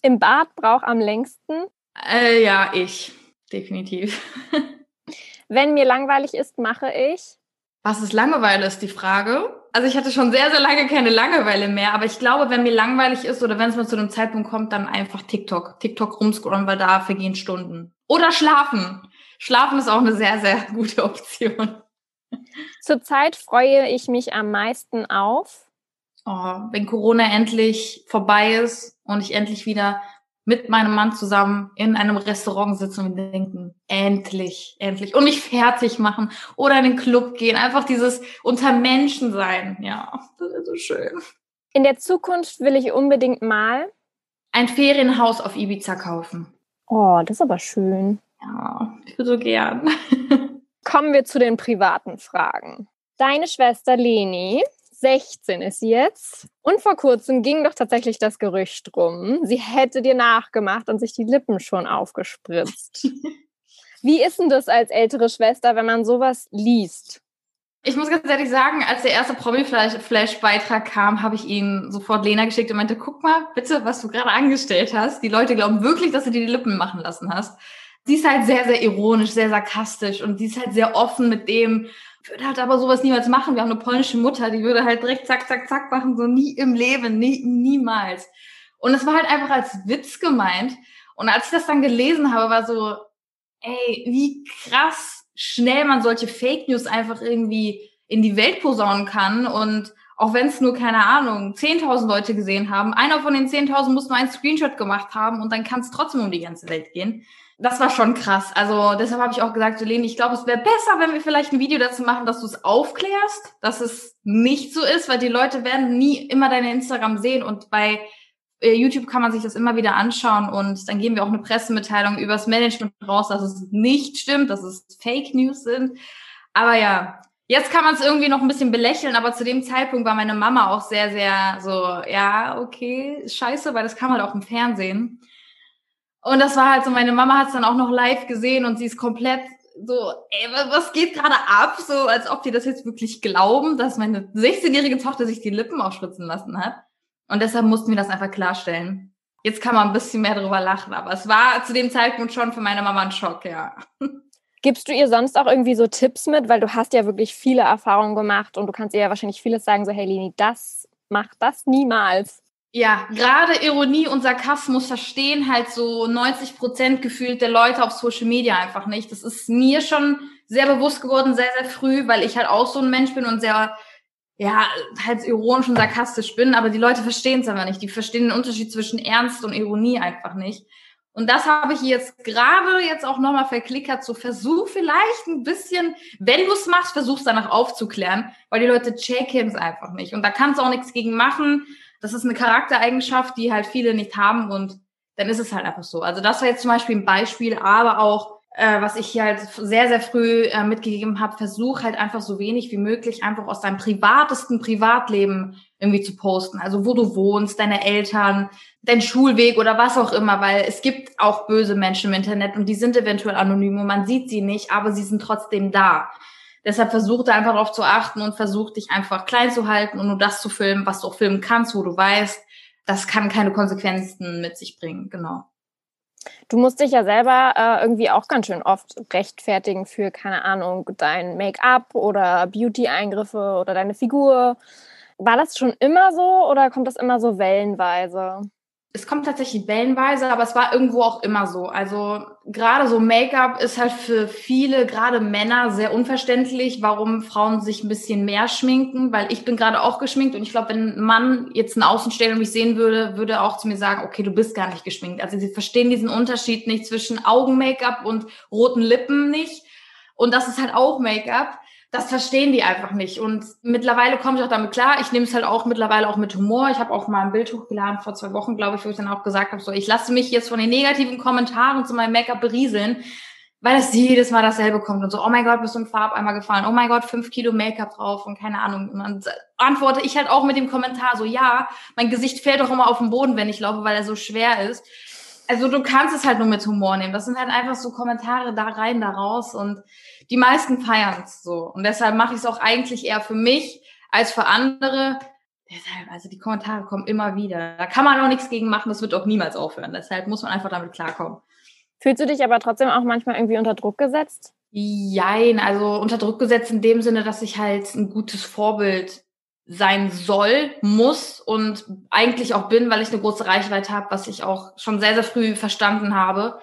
Im Bad braucht am längsten? Äh, ja, ich. Definitiv. Wenn mir langweilig ist, mache ich? Was ist Langeweile, ist die Frage. Also ich hatte schon sehr, sehr lange keine Langeweile mehr, aber ich glaube, wenn mir langweilig ist oder wenn es mal zu einem Zeitpunkt kommt, dann einfach TikTok. TikTok rumscrollen, weil da vergehen Stunden. Oder schlafen. Schlafen ist auch eine sehr, sehr gute Option. Zurzeit freue ich mich am meisten auf oh, wenn Corona endlich vorbei ist und ich endlich wieder mit meinem Mann zusammen in einem Restaurant sitzen und denken, endlich, endlich. Und mich fertig machen oder in den Club gehen. Einfach dieses unter Menschen sein. Ja, das ist so schön. In der Zukunft will ich unbedingt mal ein Ferienhaus auf Ibiza kaufen. Oh, das ist aber schön. Ja, ich würde so gern. Kommen wir zu den privaten Fragen. Deine Schwester Leni 16 ist sie jetzt. Und vor kurzem ging doch tatsächlich das Gerücht rum, sie hätte dir nachgemacht und sich die Lippen schon aufgespritzt. Wie ist denn das als ältere Schwester, wenn man sowas liest? Ich muss ganz ehrlich sagen, als der erste Promi-Flash-Beitrag kam, habe ich ihn sofort Lena geschickt und meinte, guck mal bitte, was du gerade angestellt hast. Die Leute glauben wirklich, dass du dir die Lippen machen lassen hast. Sie ist halt sehr, sehr ironisch, sehr sarkastisch und sie ist halt sehr offen mit dem, würde halt aber sowas niemals machen. Wir haben eine polnische Mutter, die würde halt direkt zack, zack, zack machen, so nie im Leben, nie, niemals. Und es war halt einfach als Witz gemeint. Und als ich das dann gelesen habe, war so, ey, wie krass schnell man solche Fake News einfach irgendwie in die Welt posaunen kann und auch wenn es nur, keine Ahnung, 10.000 Leute gesehen haben, einer von den 10.000 muss nur einen Screenshot gemacht haben und dann kann es trotzdem um die ganze Welt gehen das war schon krass. Also deshalb habe ich auch gesagt, Jolene, ich glaube, es wäre besser, wenn wir vielleicht ein Video dazu machen, dass du es aufklärst, dass es nicht so ist, weil die Leute werden nie immer deine Instagram sehen und bei äh, YouTube kann man sich das immer wieder anschauen und dann geben wir auch eine Pressemitteilung übers Management raus, dass es nicht stimmt, dass es Fake News sind. Aber ja, jetzt kann man es irgendwie noch ein bisschen belächeln, aber zu dem Zeitpunkt war meine Mama auch sehr, sehr so, ja, okay, scheiße, weil das kam halt auch im Fernsehen. Und das war halt so, meine Mama hat es dann auch noch live gesehen und sie ist komplett so, ey, was geht gerade ab? So, als ob die das jetzt wirklich glauben, dass meine 16-jährige Tochter sich die Lippen aufspritzen lassen hat. Und deshalb mussten wir das einfach klarstellen. Jetzt kann man ein bisschen mehr darüber lachen, aber es war zu dem Zeitpunkt schon für meine Mama ein Schock, ja. Gibst du ihr sonst auch irgendwie so Tipps mit, weil du hast ja wirklich viele Erfahrungen gemacht und du kannst ihr ja wahrscheinlich vieles sagen, so hey Lini, das macht das niemals. Ja, gerade Ironie und Sarkasmus verstehen halt so 90 Prozent gefühlt der Leute auf Social Media einfach nicht. Das ist mir schon sehr bewusst geworden, sehr, sehr früh, weil ich halt auch so ein Mensch bin und sehr, ja, halt ironisch und sarkastisch bin, aber die Leute verstehen es einfach nicht. Die verstehen den Unterschied zwischen Ernst und Ironie einfach nicht. Und das habe ich jetzt gerade jetzt auch nochmal verklickert, so versuch vielleicht ein bisschen, wenn du es machst, versuch's danach aufzuklären, weil die Leute checken es einfach nicht. Und da kannst du auch nichts gegen machen das ist eine Charaktereigenschaft, die halt viele nicht haben und dann ist es halt einfach so. Also das war jetzt zum Beispiel ein Beispiel, aber auch äh, was ich hier halt sehr, sehr früh äh, mitgegeben habe, versuch halt einfach so wenig wie möglich einfach aus deinem privatesten Privatleben irgendwie zu posten. Also wo du wohnst, deine Eltern, dein Schulweg oder was auch immer, weil es gibt auch böse Menschen im Internet und die sind eventuell anonym und man sieht sie nicht, aber sie sind trotzdem da. Deshalb versuch da einfach darauf zu achten und versuch dich einfach klein zu halten und nur das zu filmen, was du auch filmen kannst, wo du weißt, das kann keine Konsequenzen mit sich bringen. Genau. Du musst dich ja selber äh, irgendwie auch ganz schön oft rechtfertigen für, keine Ahnung, dein Make-up oder Beauty-Eingriffe oder deine Figur. War das schon immer so oder kommt das immer so wellenweise? Es kommt tatsächlich wellenweise, aber es war irgendwo auch immer so. Also gerade so Make-up ist halt für viele, gerade Männer, sehr unverständlich, warum Frauen sich ein bisschen mehr schminken, weil ich bin gerade auch geschminkt und ich glaube, wenn ein Mann jetzt einen Außenstehender mich sehen würde, würde auch zu mir sagen, okay, du bist gar nicht geschminkt. Also sie verstehen diesen Unterschied nicht zwischen Augen-Make-up und roten Lippen nicht. Und das ist halt auch Make-up das verstehen die einfach nicht. Und mittlerweile komme ich auch damit klar. Ich nehme es halt auch mittlerweile auch mit Humor. Ich habe auch mal ein Bild hochgeladen vor zwei Wochen, glaube ich, wo ich dann auch gesagt habe, so ich lasse mich jetzt von den negativen Kommentaren zu meinem Make-up berieseln, weil es jedes Mal dasselbe kommt und so, oh mein Gott, bist du im Farbeimer gefallen, oh mein Gott, fünf Kilo Make-up drauf und keine Ahnung. Und dann antworte ich halt auch mit dem Kommentar so, ja, mein Gesicht fällt doch immer auf den Boden, wenn ich laufe, weil er so schwer ist. Also du kannst es halt nur mit Humor nehmen. Das sind halt einfach so Kommentare da rein, da raus und die meisten feiern es so. Und deshalb mache ich es auch eigentlich eher für mich als für andere. Deshalb, also die Kommentare kommen immer wieder. Da kann man auch nichts gegen machen, das wird auch niemals aufhören. Deshalb muss man einfach damit klarkommen. Fühlst du dich aber trotzdem auch manchmal irgendwie unter Druck gesetzt? Jein, also unter Druck gesetzt in dem Sinne, dass ich halt ein gutes Vorbild sein soll, muss und eigentlich auch bin, weil ich eine große Reichweite habe, was ich auch schon sehr, sehr früh verstanden habe.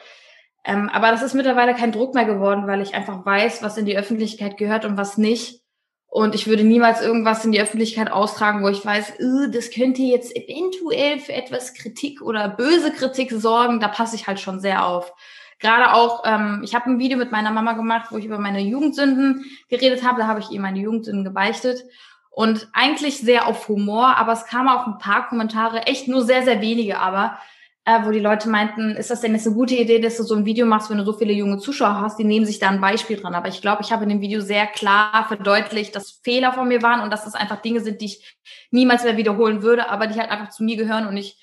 Ähm, aber das ist mittlerweile kein Druck mehr geworden, weil ich einfach weiß, was in die Öffentlichkeit gehört und was nicht. Und ich würde niemals irgendwas in die Öffentlichkeit austragen, wo ich weiß, das könnte jetzt eventuell für etwas Kritik oder böse Kritik sorgen. Da passe ich halt schon sehr auf. Gerade auch, ähm, ich habe ein Video mit meiner Mama gemacht, wo ich über meine Jugendsünden geredet habe. Da habe ich ihr meine Jugendsünden gebeichtet. Und eigentlich sehr auf Humor, aber es kamen auch ein paar Kommentare, echt nur sehr, sehr wenige, aber äh, wo die Leute meinten, ist das denn jetzt eine gute Idee, dass du so ein Video machst, wenn du so viele junge Zuschauer hast, die nehmen sich da ein Beispiel dran. Aber ich glaube, ich habe in dem Video sehr klar verdeutlicht, dass Fehler von mir waren und dass das einfach Dinge sind, die ich niemals mehr wiederholen würde, aber die halt einfach zu mir gehören und ich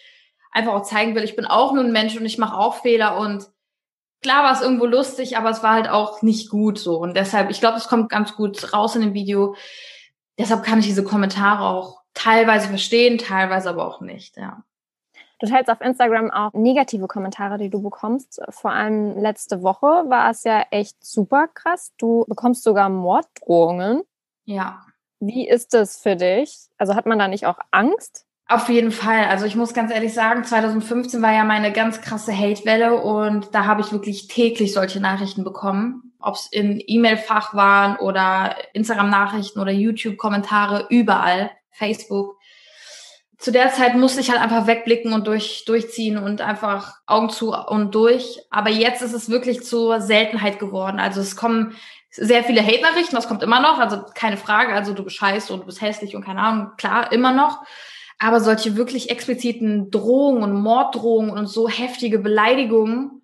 einfach auch zeigen will, ich bin auch nur ein Mensch und ich mache auch Fehler und klar war es irgendwo lustig, aber es war halt auch nicht gut so. Und deshalb, ich glaube, es kommt ganz gut raus in dem Video. Deshalb kann ich diese Kommentare auch teilweise verstehen, teilweise aber auch nicht, ja. Du teilst auf Instagram auch negative Kommentare, die du bekommst. Vor allem letzte Woche war es ja echt super krass. Du bekommst sogar Morddrohungen. Ja. Wie ist das für dich? Also hat man da nicht auch Angst? Auf jeden Fall. Also ich muss ganz ehrlich sagen, 2015 war ja meine ganz krasse Hatewelle und da habe ich wirklich täglich solche Nachrichten bekommen. Ob es in E-Mail-Fach waren oder Instagram-Nachrichten oder YouTube-Kommentare, überall, Facebook zu der Zeit musste ich halt einfach wegblicken und durch, durchziehen und einfach Augen zu und durch. Aber jetzt ist es wirklich zur Seltenheit geworden. Also es kommen sehr viele Hate-Nachrichten, das kommt immer noch, also keine Frage. Also du bist scheiße und du bist hässlich und keine Ahnung, klar, immer noch. Aber solche wirklich expliziten Drohungen und Morddrohungen und so heftige Beleidigungen,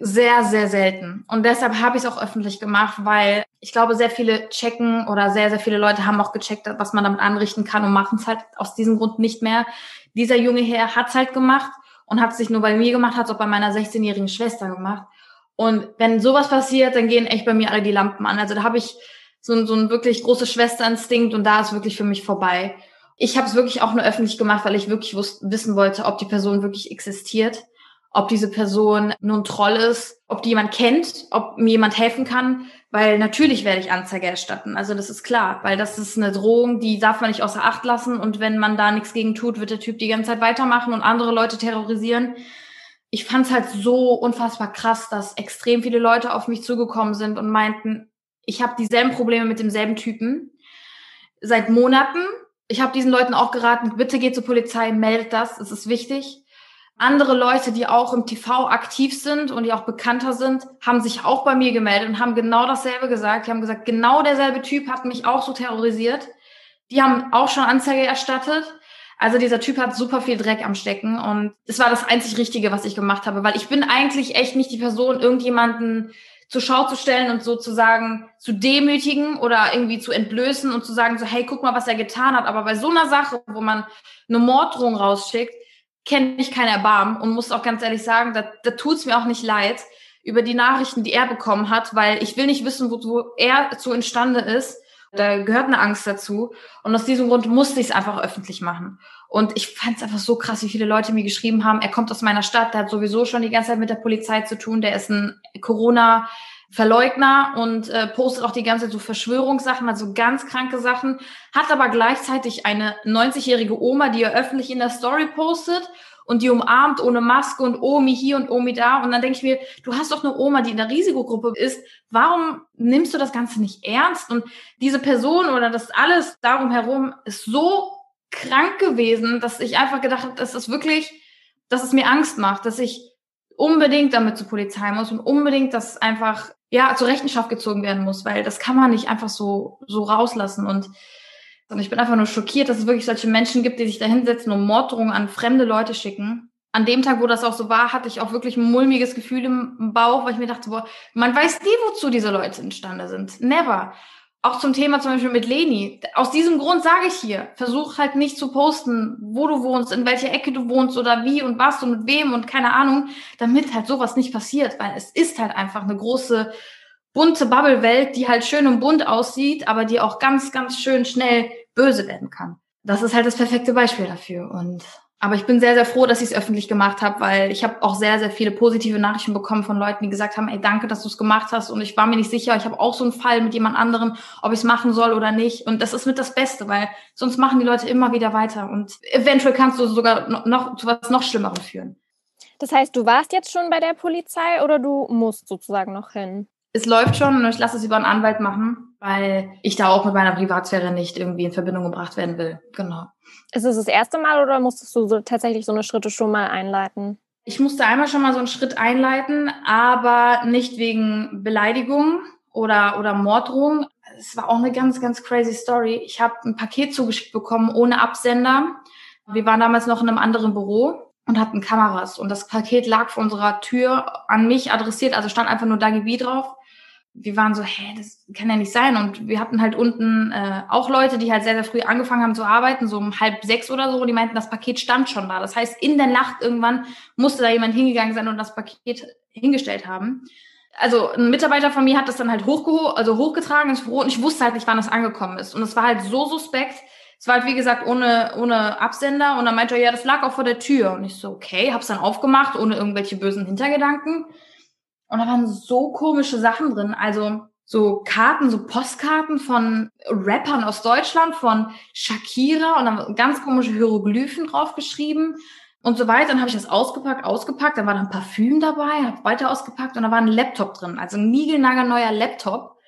sehr, sehr selten. Und deshalb habe ich es auch öffentlich gemacht, weil ich glaube, sehr viele checken oder sehr, sehr viele Leute haben auch gecheckt, was man damit anrichten kann und machen es halt aus diesem Grund nicht mehr. Dieser junge Herr hat es halt gemacht und hat es nicht nur bei mir gemacht, hat es auch bei meiner 16-jährigen Schwester gemacht. Und wenn sowas passiert, dann gehen echt bei mir alle die Lampen an. Also da habe ich so, ein so ein wirklich großes Schwesterinstinkt und da ist wirklich für mich vorbei. Ich habe es wirklich auch nur öffentlich gemacht, weil ich wirklich wissen wollte, ob die Person wirklich existiert ob diese Person nun Troll ist, ob die jemand kennt, ob mir jemand helfen kann, weil natürlich werde ich Anzeige erstatten. Also das ist klar, weil das ist eine Drohung, die darf man nicht außer Acht lassen und wenn man da nichts gegen tut, wird der Typ die ganze Zeit weitermachen und andere Leute terrorisieren. Ich fand es halt so unfassbar krass, dass extrem viele Leute auf mich zugekommen sind und meinten, ich habe dieselben Probleme mit demselben Typen seit Monaten. Ich habe diesen Leuten auch geraten, bitte geht zur Polizei, meldet das, es ist wichtig. Andere Leute, die auch im TV aktiv sind und die auch bekannter sind, haben sich auch bei mir gemeldet und haben genau dasselbe gesagt. Die haben gesagt, genau derselbe Typ hat mich auch so terrorisiert. Die haben auch schon Anzeige erstattet. Also dieser Typ hat super viel Dreck am Stecken und es war das einzig Richtige, was ich gemacht habe, weil ich bin eigentlich echt nicht die Person, irgendjemanden zur Schau zu stellen und sozusagen zu demütigen oder irgendwie zu entblößen und zu sagen so, hey, guck mal, was er getan hat. Aber bei so einer Sache, wo man eine Morddrohung rausschickt, kenne ich kein Erbarmen und muss auch ganz ehrlich sagen, da, da tut es mir auch nicht leid über die Nachrichten, die er bekommen hat, weil ich will nicht wissen, wo, wo er zu imstande ist. Da gehört eine Angst dazu. Und aus diesem Grund musste ich es einfach öffentlich machen. Und ich fand es einfach so krass, wie viele Leute mir geschrieben haben, er kommt aus meiner Stadt, der hat sowieso schon die ganze Zeit mit der Polizei zu tun, der ist ein Corona- Verleugner und äh, postet auch die ganze Zeit so Verschwörungssachen, also ganz kranke Sachen, hat aber gleichzeitig eine 90-jährige Oma, die er öffentlich in der Story postet und die umarmt ohne Maske und Omi hier und Omi da. Und dann denke ich mir, du hast doch eine Oma, die in der Risikogruppe ist. Warum nimmst du das Ganze nicht ernst? Und diese Person oder das alles darum herum ist so krank gewesen, dass ich einfach gedacht habe, dass es wirklich, dass es mir Angst macht, dass ich unbedingt damit zur Polizei muss und unbedingt das einfach ja, zur Rechenschaft gezogen werden muss, weil das kann man nicht einfach so, so rauslassen. Und, und ich bin einfach nur schockiert, dass es wirklich solche Menschen gibt, die sich da hinsetzen und Morddrohungen an fremde Leute schicken. An dem Tag, wo das auch so war, hatte ich auch wirklich ein mulmiges Gefühl im Bauch, weil ich mir dachte, boah, man weiß nie, wozu diese Leute imstande sind. Never. Auch zum Thema zum Beispiel mit Leni. Aus diesem Grund sage ich hier, versuch halt nicht zu posten, wo du wohnst, in welcher Ecke du wohnst oder wie und was und mit wem und keine Ahnung, damit halt sowas nicht passiert, weil es ist halt einfach eine große, bunte Bubble-Welt, die halt schön und bunt aussieht, aber die auch ganz, ganz schön schnell böse werden kann. Das ist halt das perfekte Beispiel dafür und aber ich bin sehr, sehr froh, dass ich es öffentlich gemacht habe, weil ich habe auch sehr, sehr viele positive Nachrichten bekommen von Leuten, die gesagt haben, ey, danke, dass du es gemacht hast. Und ich war mir nicht sicher, ich habe auch so einen Fall mit jemand anderem, ob ich es machen soll oder nicht. Und das ist mit das Beste, weil sonst machen die Leute immer wieder weiter. Und eventuell kannst du sogar noch zu was noch Schlimmerem führen. Das heißt, du warst jetzt schon bei der Polizei oder du musst sozusagen noch hin? Es läuft schon und ich lasse es über einen Anwalt machen, weil ich da auch mit meiner Privatsphäre nicht irgendwie in Verbindung gebracht werden will. Genau. Ist es das erste Mal oder musstest du so tatsächlich so eine Schritte schon mal einleiten? Ich musste einmal schon mal so einen Schritt einleiten, aber nicht wegen Beleidigung oder, oder Morddrohung. Es war auch eine ganz, ganz crazy Story. Ich habe ein Paket zugeschickt bekommen ohne Absender. Wir waren damals noch in einem anderen Büro und hatten Kameras. Und das Paket lag vor unserer Tür an mich adressiert, also stand einfach nur Dagi drauf wir waren so, hä, das kann ja nicht sein. Und wir hatten halt unten äh, auch Leute, die halt sehr, sehr früh angefangen haben zu arbeiten, so um halb sechs oder so. Und die meinten, das Paket stand schon da. Das heißt, in der Nacht irgendwann musste da jemand hingegangen sein und das Paket hingestellt haben. Also ein Mitarbeiter von mir hat das dann halt hochgeho also hochgetragen ins Büro und ich wusste halt nicht, wann das angekommen ist. Und es war halt so suspekt. Es war halt, wie gesagt, ohne, ohne Absender. Und dann meinte er, ja, das lag auch vor der Tür. Und ich so, okay, hab's dann aufgemacht, ohne irgendwelche bösen Hintergedanken. Und da waren so komische Sachen drin. Also so Karten, so Postkarten von Rappern aus Deutschland, von Shakira und dann ganz komische Hieroglyphen draufgeschrieben und so weiter. Dann habe ich das ausgepackt, ausgepackt. Dann war da ein Parfüm dabei, habe weiter ausgepackt und da war ein Laptop drin. Also ein niegelnagelneuer Laptop,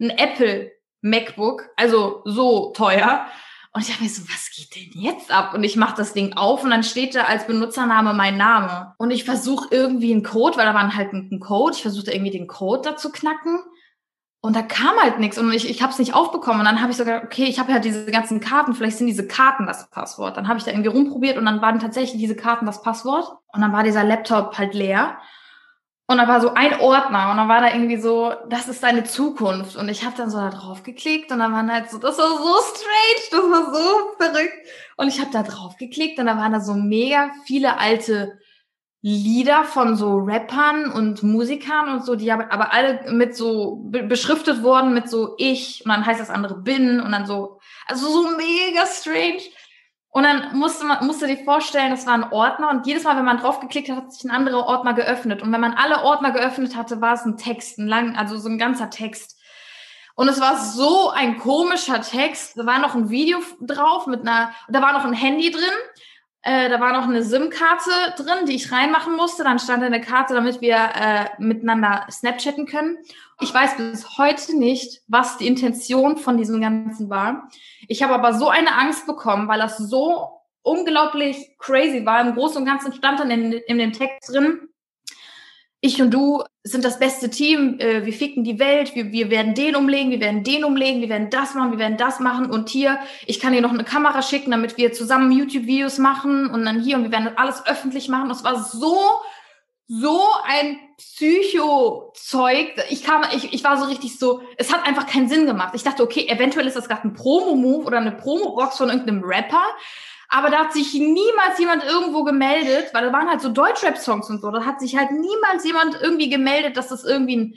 ein Apple MacBook, also so teuer. Und ich dachte mir so, was geht denn jetzt ab? Und ich mache das Ding auf und dann steht da als Benutzername mein Name. Und ich versuche irgendwie einen Code, weil da war halt ein Code, ich versuchte irgendwie den Code da zu knacken. Und da kam halt nichts und ich, ich habe es nicht aufbekommen. Und dann habe ich sogar, okay, ich habe ja diese ganzen Karten, vielleicht sind diese Karten das Passwort. Dann habe ich da irgendwie rumprobiert und dann waren tatsächlich diese Karten das Passwort. Und dann war dieser Laptop halt leer. Und da war so ein Ordner und dann war da irgendwie so, das ist deine Zukunft. Und ich habe dann so da drauf geklickt und dann waren halt so, das war so strange, das war so verrückt. Und ich habe da drauf geklickt und da waren da so mega viele alte Lieder von so Rappern und Musikern und so, die aber, alle mit so beschriftet wurden mit so ich und dann heißt das andere bin und dann so, also so mega strange. Und dann musste man, musste dir vorstellen, das war ein Ordner und jedes Mal, wenn man draufgeklickt hat, hat sich ein anderer Ordner geöffnet. Und wenn man alle Ordner geöffnet hatte, war es ein Text, ein lang, also so ein ganzer Text. Und es war so ein komischer Text. Da war noch ein Video drauf mit einer, da war noch ein Handy drin. Äh, da war noch eine SIM-Karte drin, die ich reinmachen musste. Dann stand da eine Karte, damit wir äh, miteinander Snapchatten können. Ich weiß bis heute nicht, was die Intention von diesem Ganzen war. Ich habe aber so eine Angst bekommen, weil das so unglaublich crazy war. Im Großen und Ganzen stand dann in, in dem Text drin, ich und du sind das beste Team, äh, wir ficken die Welt, wir, wir werden den umlegen, wir werden den umlegen, wir werden das machen, wir werden das machen und hier, ich kann dir noch eine Kamera schicken, damit wir zusammen YouTube-Videos machen und dann hier und wir werden das alles öffentlich machen. Das war so so ein Psycho-Zeug. Ich kam, ich, ich war so richtig so, es hat einfach keinen Sinn gemacht. Ich dachte, okay, eventuell ist das gerade ein Promo-Move oder eine Promo-Box von irgendeinem Rapper. Aber da hat sich niemals jemand irgendwo gemeldet, weil da waren halt so Deutschrap-Songs und so. Da hat sich halt niemals jemand irgendwie gemeldet, dass das irgendwie ein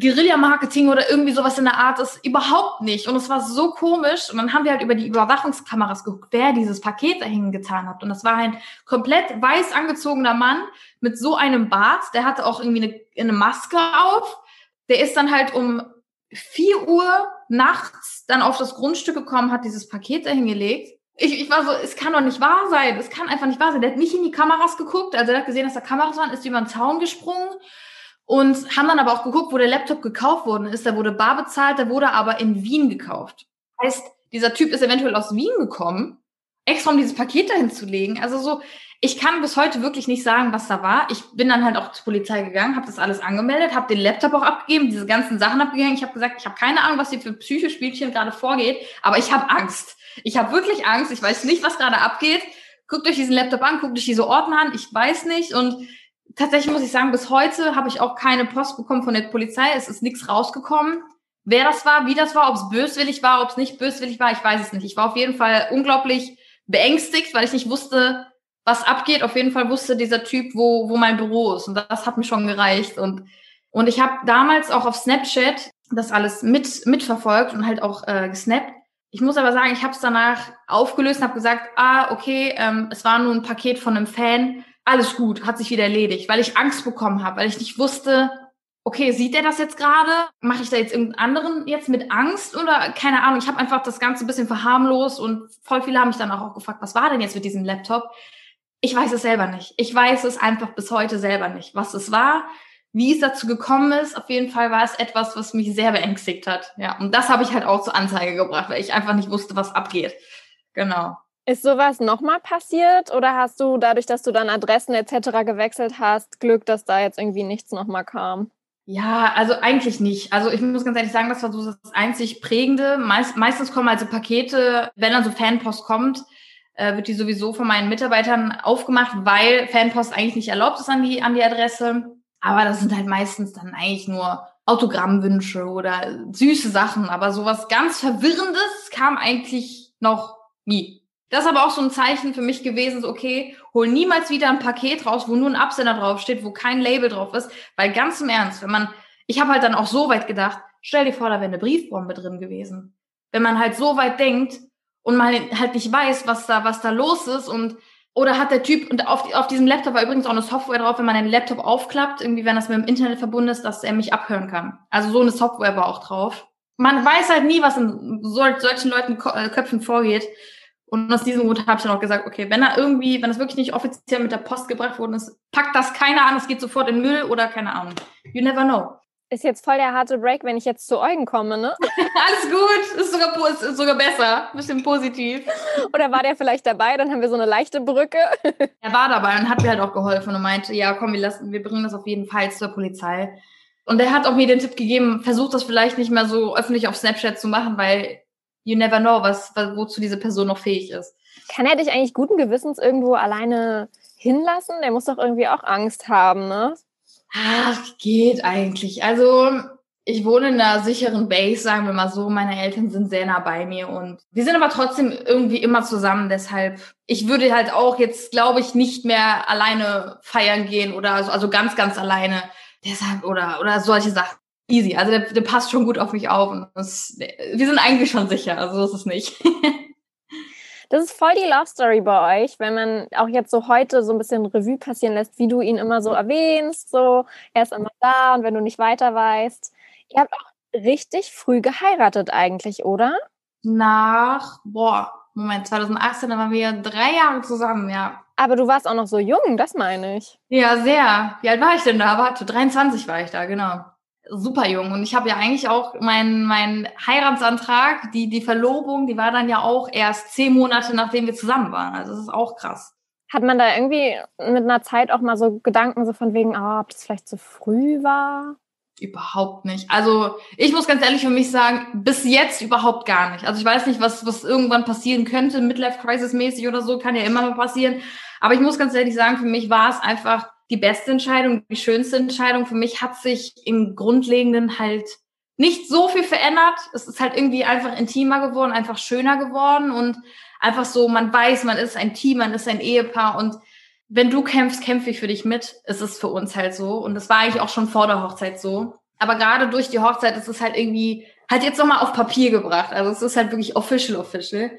Guerilla-Marketing oder irgendwie sowas in der Art ist, überhaupt nicht. Und es war so komisch. Und dann haben wir halt über die Überwachungskameras geguckt, wer dieses Paket dahin getan hat. Und das war ein komplett weiß angezogener Mann mit so einem Bart. Der hatte auch irgendwie eine, eine Maske auf. Der ist dann halt um vier Uhr nachts dann auf das Grundstück gekommen, hat dieses Paket dahin gelegt. Ich, ich war so, es kann doch nicht wahr sein. Es kann einfach nicht wahr sein. Der hat nicht in die Kameras geguckt. Also er hat gesehen, dass da Kameras waren, ist über den Zaun gesprungen und haben dann aber auch geguckt, wo der Laptop gekauft worden ist. Der wurde bar bezahlt, der wurde aber in Wien gekauft. Heißt, dieser Typ ist eventuell aus Wien gekommen, extra um dieses Paket dahin zu legen. Also so, ich kann bis heute wirklich nicht sagen, was da war. Ich bin dann halt auch zur Polizei gegangen, habe das alles angemeldet, habe den Laptop auch abgegeben, diese ganzen Sachen abgegeben. Ich habe gesagt, ich habe keine Ahnung, was hier für Psychospielchen gerade vorgeht, aber ich habe Angst. Ich habe wirklich Angst. Ich weiß nicht, was gerade abgeht. Guckt euch diesen Laptop an, guckt euch diese Ordner an. Ich weiß nicht und tatsächlich muss ich sagen, bis heute habe ich auch keine Post bekommen von der Polizei. Es ist nichts rausgekommen. Wer das war, wie das war, ob es böswillig war, ob es nicht böswillig war, ich weiß es nicht. Ich war auf jeden Fall unglaublich beängstigt, weil ich nicht wusste, was abgeht. Auf jeden Fall wusste dieser Typ, wo, wo mein Büro ist. Und das hat mir schon gereicht. Und, und ich habe damals auch auf Snapchat das alles mit, mitverfolgt und halt auch äh, gesnappt. Ich muss aber sagen, ich habe es danach aufgelöst und habe gesagt, ah, okay, ähm, es war nur ein Paket von einem Fan alles gut, hat sich wieder erledigt, weil ich Angst bekommen habe, weil ich nicht wusste, okay, sieht er das jetzt gerade? Mache ich da jetzt irgendeinen anderen jetzt mit Angst oder keine Ahnung? Ich habe einfach das Ganze ein bisschen verharmlost und voll viele haben mich dann auch gefragt, was war denn jetzt mit diesem Laptop? Ich weiß es selber nicht. Ich weiß es einfach bis heute selber nicht, was es war, wie es dazu gekommen ist, auf jeden Fall war es etwas, was mich sehr beängstigt hat. Ja, und das habe ich halt auch zur Anzeige gebracht, weil ich einfach nicht wusste, was abgeht. Genau. Ist sowas nochmal passiert oder hast du dadurch, dass du dann Adressen etc. gewechselt hast, Glück, dass da jetzt irgendwie nichts nochmal kam? Ja, also eigentlich nicht. Also ich muss ganz ehrlich sagen, das war so das einzig prägende. Meist, meistens kommen also Pakete, wenn dann so Fanpost kommt, äh, wird die sowieso von meinen Mitarbeitern aufgemacht, weil Fanpost eigentlich nicht erlaubt ist an die, an die Adresse. Aber das sind halt meistens dann eigentlich nur Autogrammwünsche oder süße Sachen. Aber sowas ganz Verwirrendes kam eigentlich noch nie. Das ist aber auch so ein Zeichen für mich gewesen, so okay, hol niemals wieder ein Paket raus, wo nur ein Absender draufsteht, wo kein Label drauf ist, weil ganz im Ernst, wenn man, ich habe halt dann auch so weit gedacht, stell dir vor, da wäre eine Briefbombe drin gewesen. Wenn man halt so weit denkt und man halt nicht weiß, was da, was da los ist und oder hat der Typ, und auf, auf diesem Laptop war übrigens auch eine Software drauf, wenn man den Laptop aufklappt, irgendwie, wenn das mit dem Internet verbunden ist, dass er mich abhören kann. Also so eine Software war auch drauf. Man weiß halt nie, was in solchen Leuten äh, Köpfen vorgeht. Und aus diesem Grund habe ich dann auch gesagt, okay, wenn er irgendwie, wenn es wirklich nicht offiziell mit der Post gebracht worden ist, packt das keiner an, es geht sofort in Müll oder keine Ahnung. You never know. Ist jetzt voll der harte Break, wenn ich jetzt zu Eugen komme, ne? Alles gut, ist sogar, ist sogar besser, bisschen positiv. Oder war der vielleicht dabei? Dann haben wir so eine leichte Brücke. er war dabei und hat mir halt auch geholfen und meinte, ja, komm, wir lassen, wir bringen das auf jeden Fall zur Polizei. Und er hat auch mir den Tipp gegeben, versucht das vielleicht nicht mehr so öffentlich auf Snapchat zu machen, weil you never know, was, wozu diese Person noch fähig ist. Kann er dich eigentlich guten Gewissens irgendwo alleine hinlassen? Der muss doch irgendwie auch Angst haben, ne? Ach, geht eigentlich. Also, ich wohne in einer sicheren Base, sagen wir mal so. Meine Eltern sind sehr nah bei mir und wir sind aber trotzdem irgendwie immer zusammen. Deshalb, ich würde halt auch jetzt, glaube ich, nicht mehr alleine feiern gehen oder so, also ganz, ganz alleine. Deshalb, oder, oder solche Sachen easy. Also der, der passt schon gut auf mich auf. Und das, wir sind eigentlich schon sicher, also das ist nicht. Das ist voll die Love Story bei euch, wenn man auch jetzt so heute so ein bisschen Revue passieren lässt, wie du ihn immer so erwähnst, so er ist immer da und wenn du nicht weiter weißt. Ihr habt auch richtig früh geheiratet eigentlich, oder? Nach, boah, Moment, 2018, da waren wir drei Jahre zusammen, ja. Aber du warst auch noch so jung, das meine ich. Ja, sehr. Wie alt war ich denn da? Warte, 23 war ich da, genau super jung. Und ich habe ja eigentlich auch mein, mein Heiratsantrag, die, die Verlobung, die war dann ja auch erst zehn Monate, nachdem wir zusammen waren. Also das ist auch krass. Hat man da irgendwie mit einer Zeit auch mal so Gedanken so von wegen, oh, ob das vielleicht zu früh war? Überhaupt nicht. Also ich muss ganz ehrlich für mich sagen, bis jetzt überhaupt gar nicht. Also ich weiß nicht, was, was irgendwann passieren könnte, Midlife-Crisis-mäßig oder so, kann ja immer mal passieren. Aber ich muss ganz ehrlich sagen, für mich war es einfach die beste Entscheidung, die schönste Entscheidung. Für mich hat sich im Grundlegenden halt nicht so viel verändert. Es ist halt irgendwie einfach intimer geworden, einfach schöner geworden und einfach so, man weiß, man ist ein Team, man ist ein Ehepaar und wenn du kämpfst, kämpfe ich für dich mit. Es ist für uns halt so. Und das war eigentlich auch schon vor der Hochzeit so. Aber gerade durch die Hochzeit ist es halt irgendwie, halt jetzt nochmal auf Papier gebracht. Also es ist halt wirklich official, official.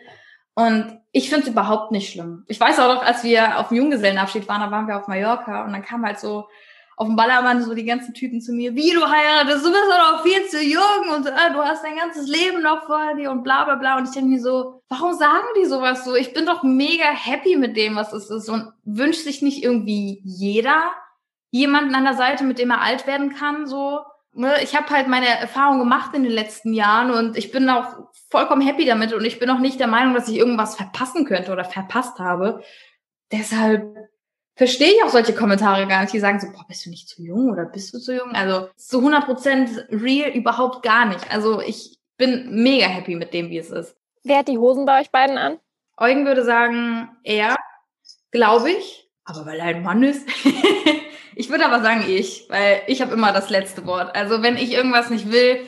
Und ich finde es überhaupt nicht schlimm. Ich weiß auch noch, als wir auf dem Junggesellenabschied waren, da waren wir auf Mallorca und dann kam halt so auf dem Ballermann so die ganzen Typen zu mir, wie du heiratest, du bist doch noch viel zu jung und äh, du hast dein ganzes Leben noch vor dir und bla bla bla. Und ich denke mir so, warum sagen die sowas so? Ich bin doch mega happy mit dem, was es ist und wünscht sich nicht irgendwie jeder jemanden an der Seite, mit dem er alt werden kann, so ne, ich habe halt meine Erfahrung gemacht in den letzten Jahren und ich bin auch vollkommen happy damit und ich bin auch nicht der Meinung, dass ich irgendwas verpassen könnte oder verpasst habe. Deshalb verstehe ich auch solche Kommentare gar nicht, die sagen so, boah, bist du nicht zu jung oder bist du zu jung? Also zu 100 Prozent real überhaupt gar nicht. Also ich bin mega happy mit dem, wie es ist. Wer hat die Hosen bei euch beiden an? Eugen würde sagen, er, glaube ich, aber weil er ein Mann ist. Ich würde aber sagen ich, weil ich habe immer das letzte Wort. Also wenn ich irgendwas nicht will,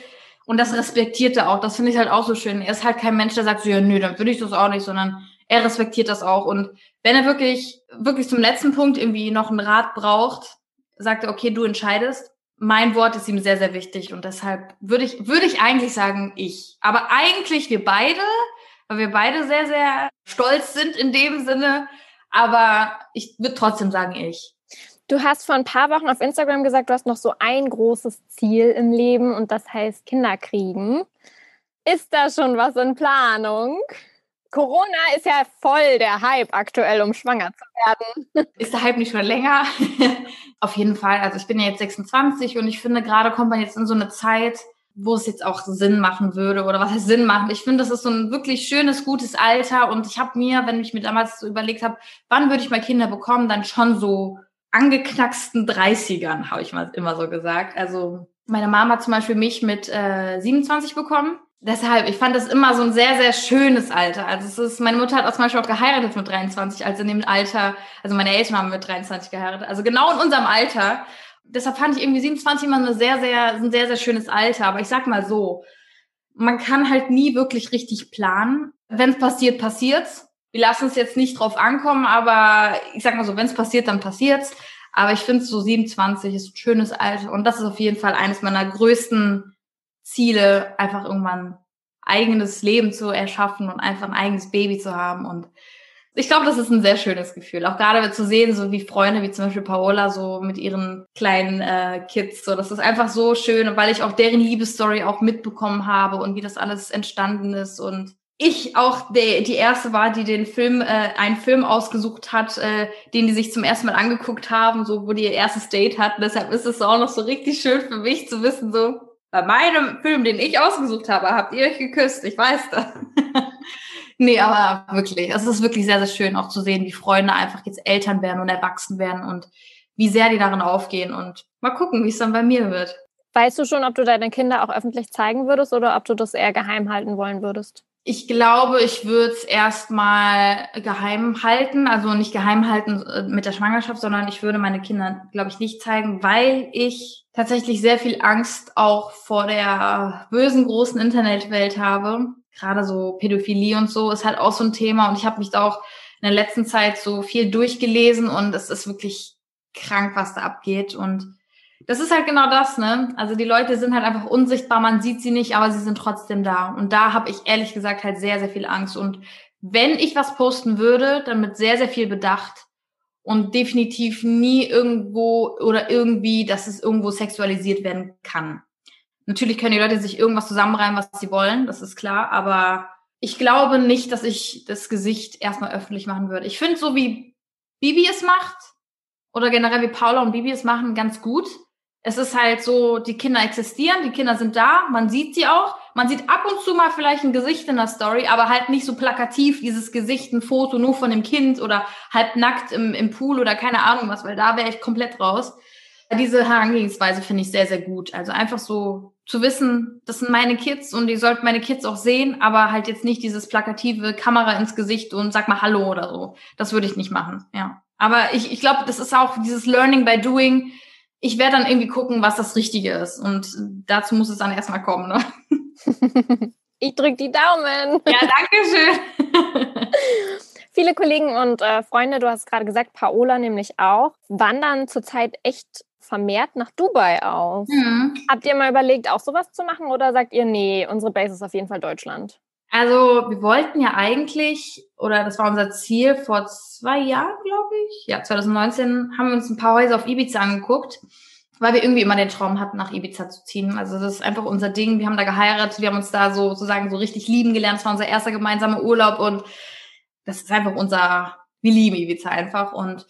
und das respektiert er auch, das finde ich halt auch so schön. Er ist halt kein Mensch, der sagt so, ja, nö, dann würde ich das auch nicht, sondern er respektiert das auch. Und wenn er wirklich, wirklich zum letzten Punkt irgendwie noch einen Rat braucht, sagt er, okay, du entscheidest. Mein Wort ist ihm sehr, sehr wichtig und deshalb würde ich, würde ich eigentlich sagen, ich. Aber eigentlich wir beide, weil wir beide sehr, sehr stolz sind in dem Sinne. Aber ich würde trotzdem sagen, ich. Du hast vor ein paar Wochen auf Instagram gesagt, du hast noch so ein großes Ziel im Leben und das heißt Kinder kriegen. Ist da schon was in Planung? Corona ist ja voll der Hype aktuell, um schwanger zu werden. Ist der Hype nicht schon länger? Auf jeden Fall. Also ich bin ja jetzt 26 und ich finde, gerade kommt man jetzt in so eine Zeit, wo es jetzt auch Sinn machen würde oder was heißt Sinn machen. Ich finde, das ist so ein wirklich schönes, gutes Alter und ich habe mir, wenn ich mir damals so überlegt habe, wann würde ich mal Kinder bekommen, dann schon so angeknacksten 30ern, habe ich mal immer so gesagt. Also meine Mama hat zum Beispiel mich mit äh, 27 bekommen deshalb, ich fand das immer so ein sehr, sehr schönes Alter. Also es ist, meine Mutter hat auch zum Beispiel auch geheiratet mit 23, also in dem Alter, also meine Eltern haben mit 23 geheiratet, also genau in unserem Alter. Deshalb fand ich irgendwie 27 immer eine sehr, sehr, ein sehr, sehr schönes Alter. Aber ich sag mal so, man kann halt nie wirklich richtig planen. Wenn es passiert, passiert's. Wir lassen es jetzt nicht drauf ankommen, aber ich sag mal so, wenn es passiert, dann passiert's. Aber ich finde so 27 ist ein schönes Alter und das ist auf jeden Fall eines meiner größten Ziele, einfach irgendwann eigenes Leben zu erschaffen und einfach ein eigenes Baby zu haben. Und ich glaube, das ist ein sehr schönes Gefühl. Auch gerade zu sehen, so wie Freunde, wie zum Beispiel Paola, so mit ihren kleinen äh, Kids. So, das ist einfach so schön, weil ich auch deren Liebesstory auch mitbekommen habe und wie das alles entstanden ist. Und ich auch die, die erste war, die den Film, äh, einen Film ausgesucht hat, äh, den die sich zum ersten Mal angeguckt haben, so wo die ihr erstes Date hatten. Deshalb ist es auch noch so richtig schön für mich zu wissen, so bei meinem Film, den ich ausgesucht habe, habt ihr euch geküsst. Ich weiß das. nee, aber wirklich, es ist wirklich sehr, sehr schön auch zu sehen, wie Freunde einfach jetzt Eltern werden und erwachsen werden und wie sehr die darin aufgehen und mal gucken, wie es dann bei mir wird. Weißt du schon, ob du deine Kinder auch öffentlich zeigen würdest oder ob du das eher geheim halten wollen würdest? Ich glaube, ich würde es erstmal geheim halten, also nicht geheim halten äh, mit der Schwangerschaft, sondern ich würde meine Kinder, glaube ich, nicht zeigen, weil ich tatsächlich sehr viel Angst auch vor der bösen großen Internetwelt habe. Gerade so Pädophilie und so ist halt auch so ein Thema und ich habe mich da auch in der letzten Zeit so viel durchgelesen und es ist wirklich krank, was da abgeht und das ist halt genau das, ne? Also die Leute sind halt einfach unsichtbar, man sieht sie nicht, aber sie sind trotzdem da. Und da habe ich ehrlich gesagt halt sehr, sehr viel Angst. Und wenn ich was posten würde, dann mit sehr, sehr viel Bedacht und definitiv nie irgendwo oder irgendwie, dass es irgendwo sexualisiert werden kann. Natürlich können die Leute sich irgendwas zusammenreimen, was sie wollen, das ist klar, aber ich glaube nicht, dass ich das Gesicht erstmal öffentlich machen würde. Ich finde so wie Bibi es macht oder generell wie Paula und Bibi es machen ganz gut es ist halt so, die Kinder existieren, die Kinder sind da, man sieht sie auch. Man sieht ab und zu mal vielleicht ein Gesicht in der Story, aber halt nicht so plakativ, dieses Gesicht, ein Foto nur von dem Kind oder halb nackt im, im Pool oder keine Ahnung was, weil da wäre ich komplett raus. Diese Herangehensweise finde ich sehr, sehr gut. Also einfach so zu wissen, das sind meine Kids und die sollten meine Kids auch sehen, aber halt jetzt nicht dieses plakative Kamera ins Gesicht und sag mal Hallo oder so. Das würde ich nicht machen, ja. Aber ich, ich glaube, das ist auch dieses Learning by Doing ich werde dann irgendwie gucken, was das Richtige ist. Und dazu muss es dann erstmal kommen. Ne? Ich drücke die Daumen. Ja, danke schön. Viele Kollegen und äh, Freunde, du hast gerade gesagt, Paola nämlich auch, wandern zurzeit echt vermehrt nach Dubai aus. Mhm. Habt ihr mal überlegt, auch sowas zu machen oder sagt ihr, nee, unsere Base ist auf jeden Fall Deutschland? Also wir wollten ja eigentlich, oder das war unser Ziel vor zwei Jahren, glaube ich. Ja, 2019 haben wir uns ein paar Häuser auf Ibiza angeguckt, weil wir irgendwie immer den Traum hatten, nach Ibiza zu ziehen. Also das ist einfach unser Ding. Wir haben da geheiratet, wir haben uns da so sozusagen so richtig lieben gelernt. Es war unser erster gemeinsamer Urlaub und das ist einfach unser, wir lieben Ibiza einfach und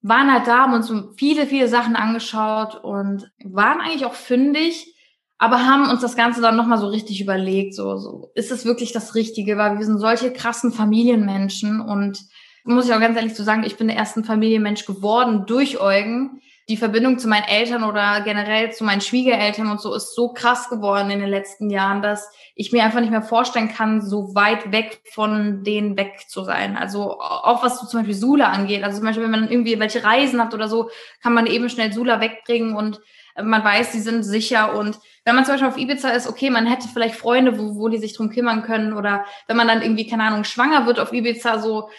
waren halt da, haben uns viele, viele Sachen angeschaut und waren eigentlich auch fündig aber haben uns das Ganze dann nochmal so richtig überlegt, so, so, ist es wirklich das Richtige, weil wir sind solche krassen Familienmenschen und muss ich auch ganz ehrlich zu so sagen, ich bin der erste Familienmensch geworden durch Eugen. Die Verbindung zu meinen Eltern oder generell zu meinen Schwiegereltern und so ist so krass geworden in den letzten Jahren, dass ich mir einfach nicht mehr vorstellen kann, so weit weg von denen weg zu sein. Also auch was so zum Beispiel Sula angeht. Also zum Beispiel, wenn man irgendwie welche Reisen hat oder so, kann man eben schnell Sula wegbringen und man weiß, sie sind sicher und wenn man zum Beispiel auf Ibiza ist, okay, man hätte vielleicht Freunde, wo, wo die sich drum kümmern können oder wenn man dann irgendwie, keine Ahnung, schwanger wird auf Ibiza, so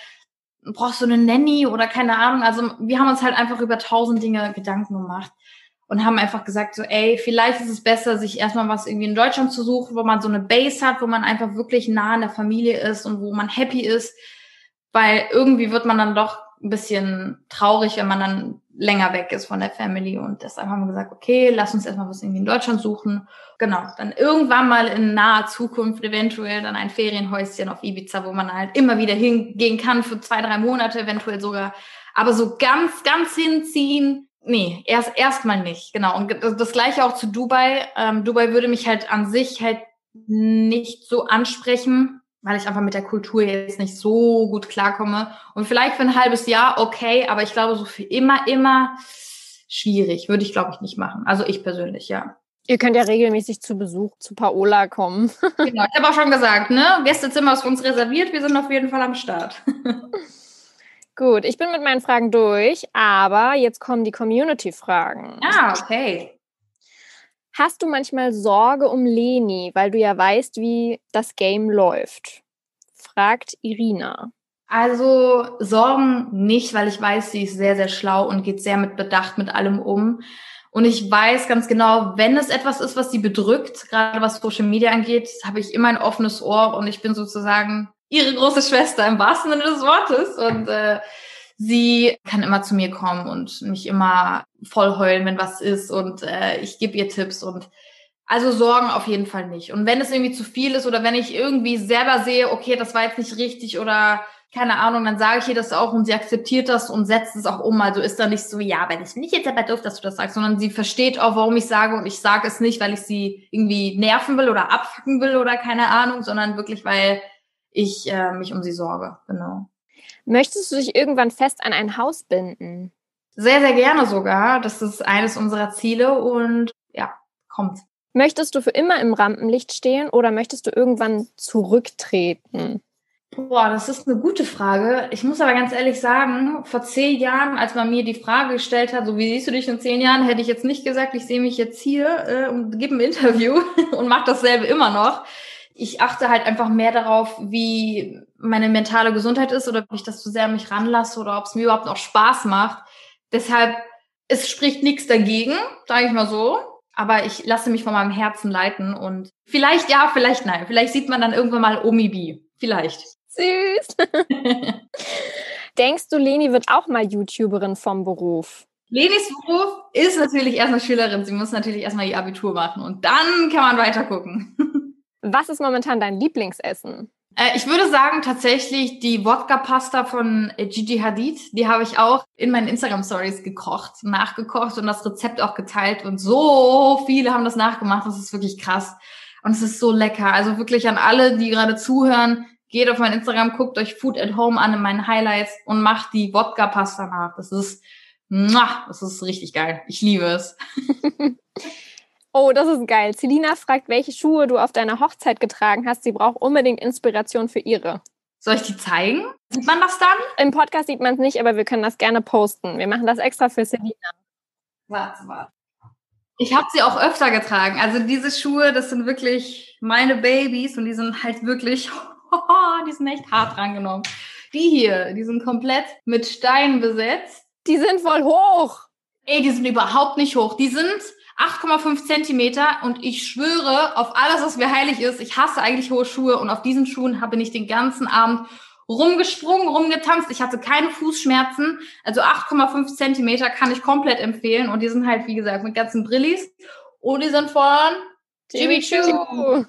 brauchst du eine Nanny oder keine Ahnung. Also wir haben uns halt einfach über tausend Dinge Gedanken gemacht und haben einfach gesagt, so, ey, vielleicht ist es besser, sich erstmal was irgendwie in Deutschland zu suchen, wo man so eine Base hat, wo man einfach wirklich nah an der Familie ist und wo man happy ist, weil irgendwie wird man dann doch ein bisschen traurig, wenn man dann länger weg ist von der Family. Und deshalb haben wir gesagt, okay, lass uns erstmal was irgendwie in Deutschland suchen. Genau, dann irgendwann mal in naher Zukunft eventuell dann ein Ferienhäuschen auf Ibiza, wo man halt immer wieder hingehen kann für zwei, drei Monate, eventuell sogar. Aber so ganz, ganz hinziehen, nee, erst erstmal nicht. Genau. Und das gleiche auch zu Dubai. Ähm, Dubai würde mich halt an sich halt nicht so ansprechen, weil ich einfach mit der Kultur jetzt nicht so gut klarkomme. Und vielleicht für ein halbes Jahr okay, aber ich glaube, so für immer, immer schwierig. Würde ich, glaube ich, nicht machen. Also ich persönlich, ja. Ihr könnt ja regelmäßig zu Besuch zu Paola kommen. genau, ich habe auch schon gesagt, ne? Gästezimmer ist für uns reserviert, wir sind auf jeden Fall am Start. Gut, ich bin mit meinen Fragen durch, aber jetzt kommen die Community-Fragen. Ah, okay. Hast du manchmal Sorge um Leni, weil du ja weißt, wie das Game läuft? Fragt Irina. Also Sorgen nicht, weil ich weiß, sie ist sehr, sehr schlau und geht sehr mit Bedacht mit allem um. Und ich weiß ganz genau, wenn es etwas ist, was sie bedrückt, gerade was Social Media angeht, habe ich immer ein offenes Ohr und ich bin sozusagen ihre große Schwester im wahrsten Sinne des Wortes. Und äh, sie kann immer zu mir kommen und mich immer voll heulen, wenn was ist und äh, ich gebe ihr Tipps und also Sorgen auf jeden Fall nicht. Und wenn es irgendwie zu viel ist oder wenn ich irgendwie selber sehe, okay, das war jetzt nicht richtig oder keine Ahnung, dann sage ich ihr das auch und sie akzeptiert das und setzt es auch um. Also ist da nicht so, ja, wenn ich nicht jetzt aber doof, dass du das sagst, sondern sie versteht auch, warum ich sage und ich sage es nicht, weil ich sie irgendwie nerven will oder abfacken will oder keine Ahnung, sondern wirklich, weil ich äh, mich um sie sorge. Genau. Möchtest du dich irgendwann fest an ein Haus binden? Sehr, sehr gerne sogar. Das ist eines unserer Ziele und ja, kommt. Möchtest du für immer im Rampenlicht stehen oder möchtest du irgendwann zurücktreten? Boah, das ist eine gute Frage. Ich muss aber ganz ehrlich sagen, vor zehn Jahren, als man mir die Frage gestellt hat, so wie siehst du dich in zehn Jahren, hätte ich jetzt nicht gesagt, ich sehe mich jetzt hier äh, und gebe ein Interview und mache dasselbe immer noch ich achte halt einfach mehr darauf, wie meine mentale Gesundheit ist oder ob ich das zu sehr an mich ranlasse oder ob es mir überhaupt noch Spaß macht. Deshalb, es spricht nichts dagegen, sage ich mal so. Aber ich lasse mich von meinem Herzen leiten und vielleicht ja, vielleicht nein. Vielleicht sieht man dann irgendwann mal Omi B. Vielleicht. Süß. Denkst du, Leni wird auch mal YouTuberin vom Beruf? Lenis Beruf ist natürlich erst eine Schülerin. Sie muss natürlich erstmal ihr Abitur machen und dann kann man weiter gucken. Was ist momentan dein Lieblingsessen? Äh, ich würde sagen tatsächlich die Wodka-Pasta von äh, Gigi Hadid. Die habe ich auch in meinen Instagram-Stories gekocht, nachgekocht und das Rezept auch geteilt. Und so viele haben das nachgemacht. Das ist wirklich krass. Und es ist so lecker. Also wirklich an alle, die gerade zuhören, geht auf mein Instagram, guckt euch Food at Home an in meinen Highlights und macht die Wodka-Pasta nach. Das ist, das ist richtig geil. Ich liebe es. Oh, das ist geil. Celina fragt, welche Schuhe du auf deiner Hochzeit getragen hast. Sie braucht unbedingt Inspiration für ihre. Soll ich die zeigen? Sieht man das dann? Im Podcast sieht man es nicht, aber wir können das gerne posten. Wir machen das extra für Celina. Warte, warte. Ich habe sie auch öfter getragen. Also diese Schuhe, das sind wirklich meine Babys und die sind halt wirklich, die sind echt hart drangenommen. Die hier, die sind komplett mit Steinen besetzt. Die sind voll hoch. Ey, die sind überhaupt nicht hoch. Die sind 8,5 Zentimeter und ich schwöre auf alles, was mir heilig ist, ich hasse eigentlich hohe Schuhe und auf diesen Schuhen habe ich den ganzen Abend rumgesprungen, rumgetanzt. Ich hatte keine Fußschmerzen. Also 8,5 Zentimeter kann ich komplett empfehlen und die sind halt, wie gesagt, mit ganzen Brillis und die sind von Jimmy Choo.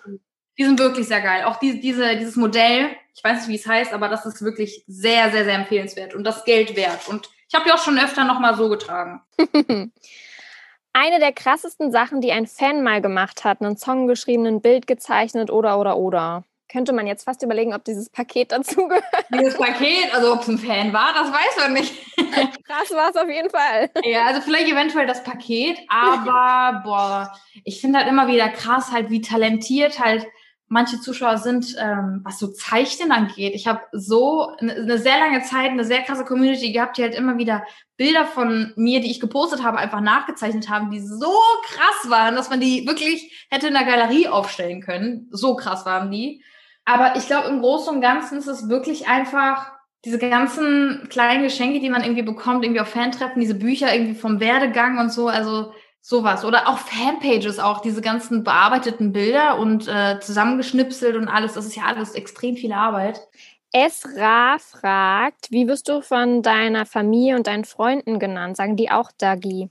Die sind wirklich sehr geil. Auch die, diese, dieses Modell, ich weiß nicht, wie es heißt, aber das ist wirklich sehr, sehr, sehr empfehlenswert und das Geld wert. Und ich habe die auch schon öfter nochmal so getragen. eine der krassesten Sachen, die ein Fan mal gemacht hat, einen Song geschrieben, ein Bild gezeichnet oder oder oder. Könnte man jetzt fast überlegen, ob dieses Paket dazugehört. Dieses Paket, also ob es ein Fan war, das weiß man nicht. Krass war es auf jeden Fall. Ja, also vielleicht eventuell das Paket, aber boah, ich finde halt immer wieder krass, halt wie talentiert halt manche Zuschauer sind, ähm, was so Zeichnen angeht. Ich habe so eine sehr lange Zeit eine sehr krasse Community gehabt, die halt immer wieder Bilder von mir, die ich gepostet habe, einfach nachgezeichnet haben, die so krass waren, dass man die wirklich hätte in der Galerie aufstellen können. So krass waren die. Aber ich glaube, im Großen und Ganzen ist es wirklich einfach diese ganzen kleinen Geschenke, die man irgendwie bekommt, irgendwie auf Fantreffen, diese Bücher irgendwie vom Werdegang und so. Also Sowas. Oder auch Fanpages, auch diese ganzen bearbeiteten Bilder und äh, zusammengeschnipselt und alles. Das ist ja alles extrem viel Arbeit. Esra fragt, wie wirst du von deiner Familie und deinen Freunden genannt? Sagen die auch Dagi?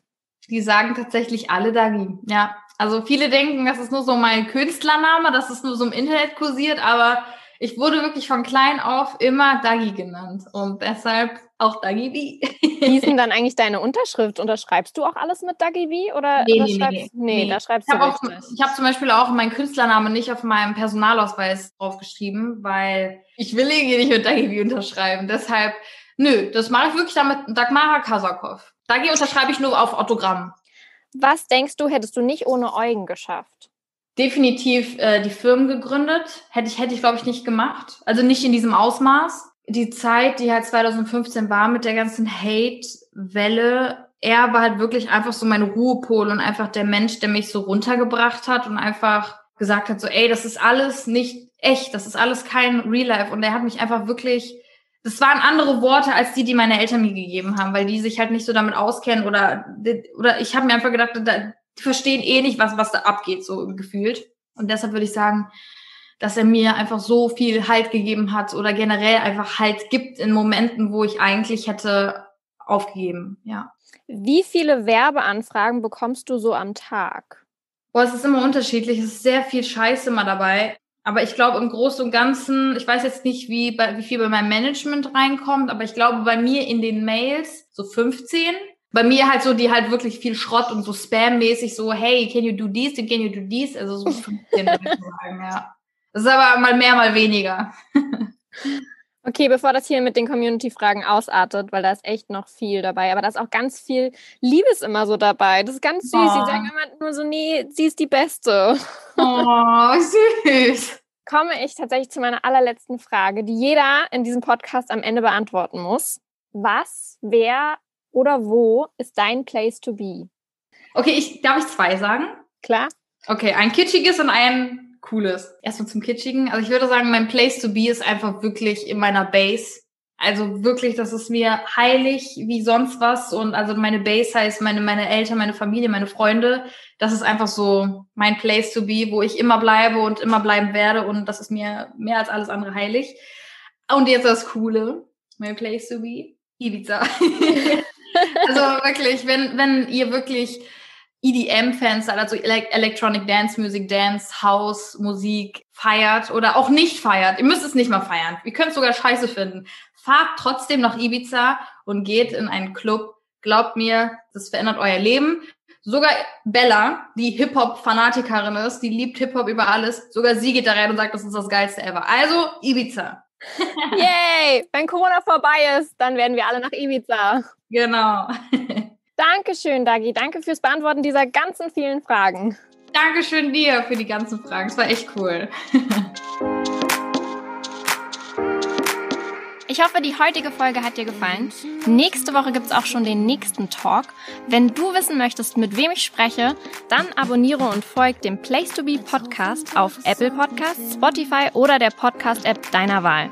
Die sagen tatsächlich alle Dagi, ja. Also viele denken, das ist nur so mein Künstlername, das ist nur so im Internet kursiert, aber ich wurde wirklich von klein auf immer Dagi genannt und deshalb auch Dagi B. Wie ist denn dann eigentlich deine Unterschrift? Unterschreibst du auch alles mit Dagi B oder, Nee, nee, schreibst, nee, nee. da schreibst Ich du auch, ich habe zum Beispiel auch meinen Künstlername nicht auf meinem Personalausweis draufgeschrieben, weil ich will irgendwie nicht mit Dagi B unterschreiben. Deshalb, nö, das mache ich wirklich damit Dagmara Kasakov. Dagi unterschreibe ich nur auf Autogramm. Was denkst du, hättest du nicht ohne Eugen geschafft? definitiv äh, die Firmen gegründet. Hätte ich, hätte ich, glaube ich, nicht gemacht. Also nicht in diesem Ausmaß. Die Zeit, die halt 2015 war mit der ganzen Hate-Welle, er war halt wirklich einfach so mein Ruhepol und einfach der Mensch, der mich so runtergebracht hat und einfach gesagt hat, so, ey, das ist alles nicht echt, das ist alles kein Real Life. Und er hat mich einfach wirklich, das waren andere Worte als die, die meine Eltern mir gegeben haben, weil die sich halt nicht so damit auskennen oder, oder ich habe mir einfach gedacht, da, die verstehen eh nicht, was, was da abgeht, so gefühlt. Und deshalb würde ich sagen, dass er mir einfach so viel Halt gegeben hat oder generell einfach Halt gibt in Momenten, wo ich eigentlich hätte aufgegeben, ja. Wie viele Werbeanfragen bekommst du so am Tag? Boah, es ist immer unterschiedlich, es ist sehr viel Scheiße immer dabei. Aber ich glaube im Großen und Ganzen, ich weiß jetzt nicht, wie, bei, wie viel bei meinem Management reinkommt, aber ich glaube bei mir in den Mails so 15 bei mir halt so, die halt wirklich viel Schrott und so Spam-mäßig so, hey, can you do this, can you do this? Also so 15 würde ich sagen, ja. Das ist aber mal mehr, mal weniger. Okay, bevor das hier mit den Community-Fragen ausartet, weil da ist echt noch viel dabei, aber da ist auch ganz viel Liebes immer so dabei. Das ist ganz süß. Oh. Sie sagen immer nur so, nee, sie ist die Beste. Oh, süß. Komme ich tatsächlich zu meiner allerletzten Frage, die jeder in diesem Podcast am Ende beantworten muss. Was, wer oder wo ist dein Place to be? Okay, ich, darf ich zwei sagen? Klar? Okay, ein kitschiges und ein cooles. Erstmal zum kitschigen. Also ich würde sagen, mein Place to be ist einfach wirklich in meiner Base. Also wirklich, das ist mir heilig wie sonst was. Und also meine Base heißt meine, meine Eltern, meine Familie, meine Freunde. Das ist einfach so mein Place to be, wo ich immer bleibe und immer bleiben werde. Und das ist mir mehr als alles andere heilig. Und jetzt das Coole. Mein Place to be. Ibiza. also wirklich, wenn, wenn ihr wirklich EDM-Fans also Electronic Dance Music, Dance, House, Musik feiert oder auch nicht feiert, ihr müsst es nicht mal feiern, ihr könnt es sogar scheiße finden, fahrt trotzdem nach Ibiza und geht in einen Club. Glaubt mir, das verändert euer Leben. Sogar Bella, die Hip-Hop-Fanatikerin ist, die liebt Hip-Hop über alles, sogar sie geht da rein und sagt, das ist das Geilste ever. Also Ibiza. Yay! Wenn Corona vorbei ist, dann werden wir alle nach Ibiza. Genau. Dankeschön, Dagi. Danke fürs Beantworten dieser ganzen vielen Fragen. Dankeschön dir für die ganzen Fragen. Es war echt cool. Ich hoffe, die heutige Folge hat dir gefallen. Nächste Woche gibt es auch schon den nächsten Talk. Wenn du wissen möchtest, mit wem ich spreche, dann abonniere und folg dem Place to Be Podcast auf Apple Podcasts, Spotify oder der Podcast-App deiner Wahl.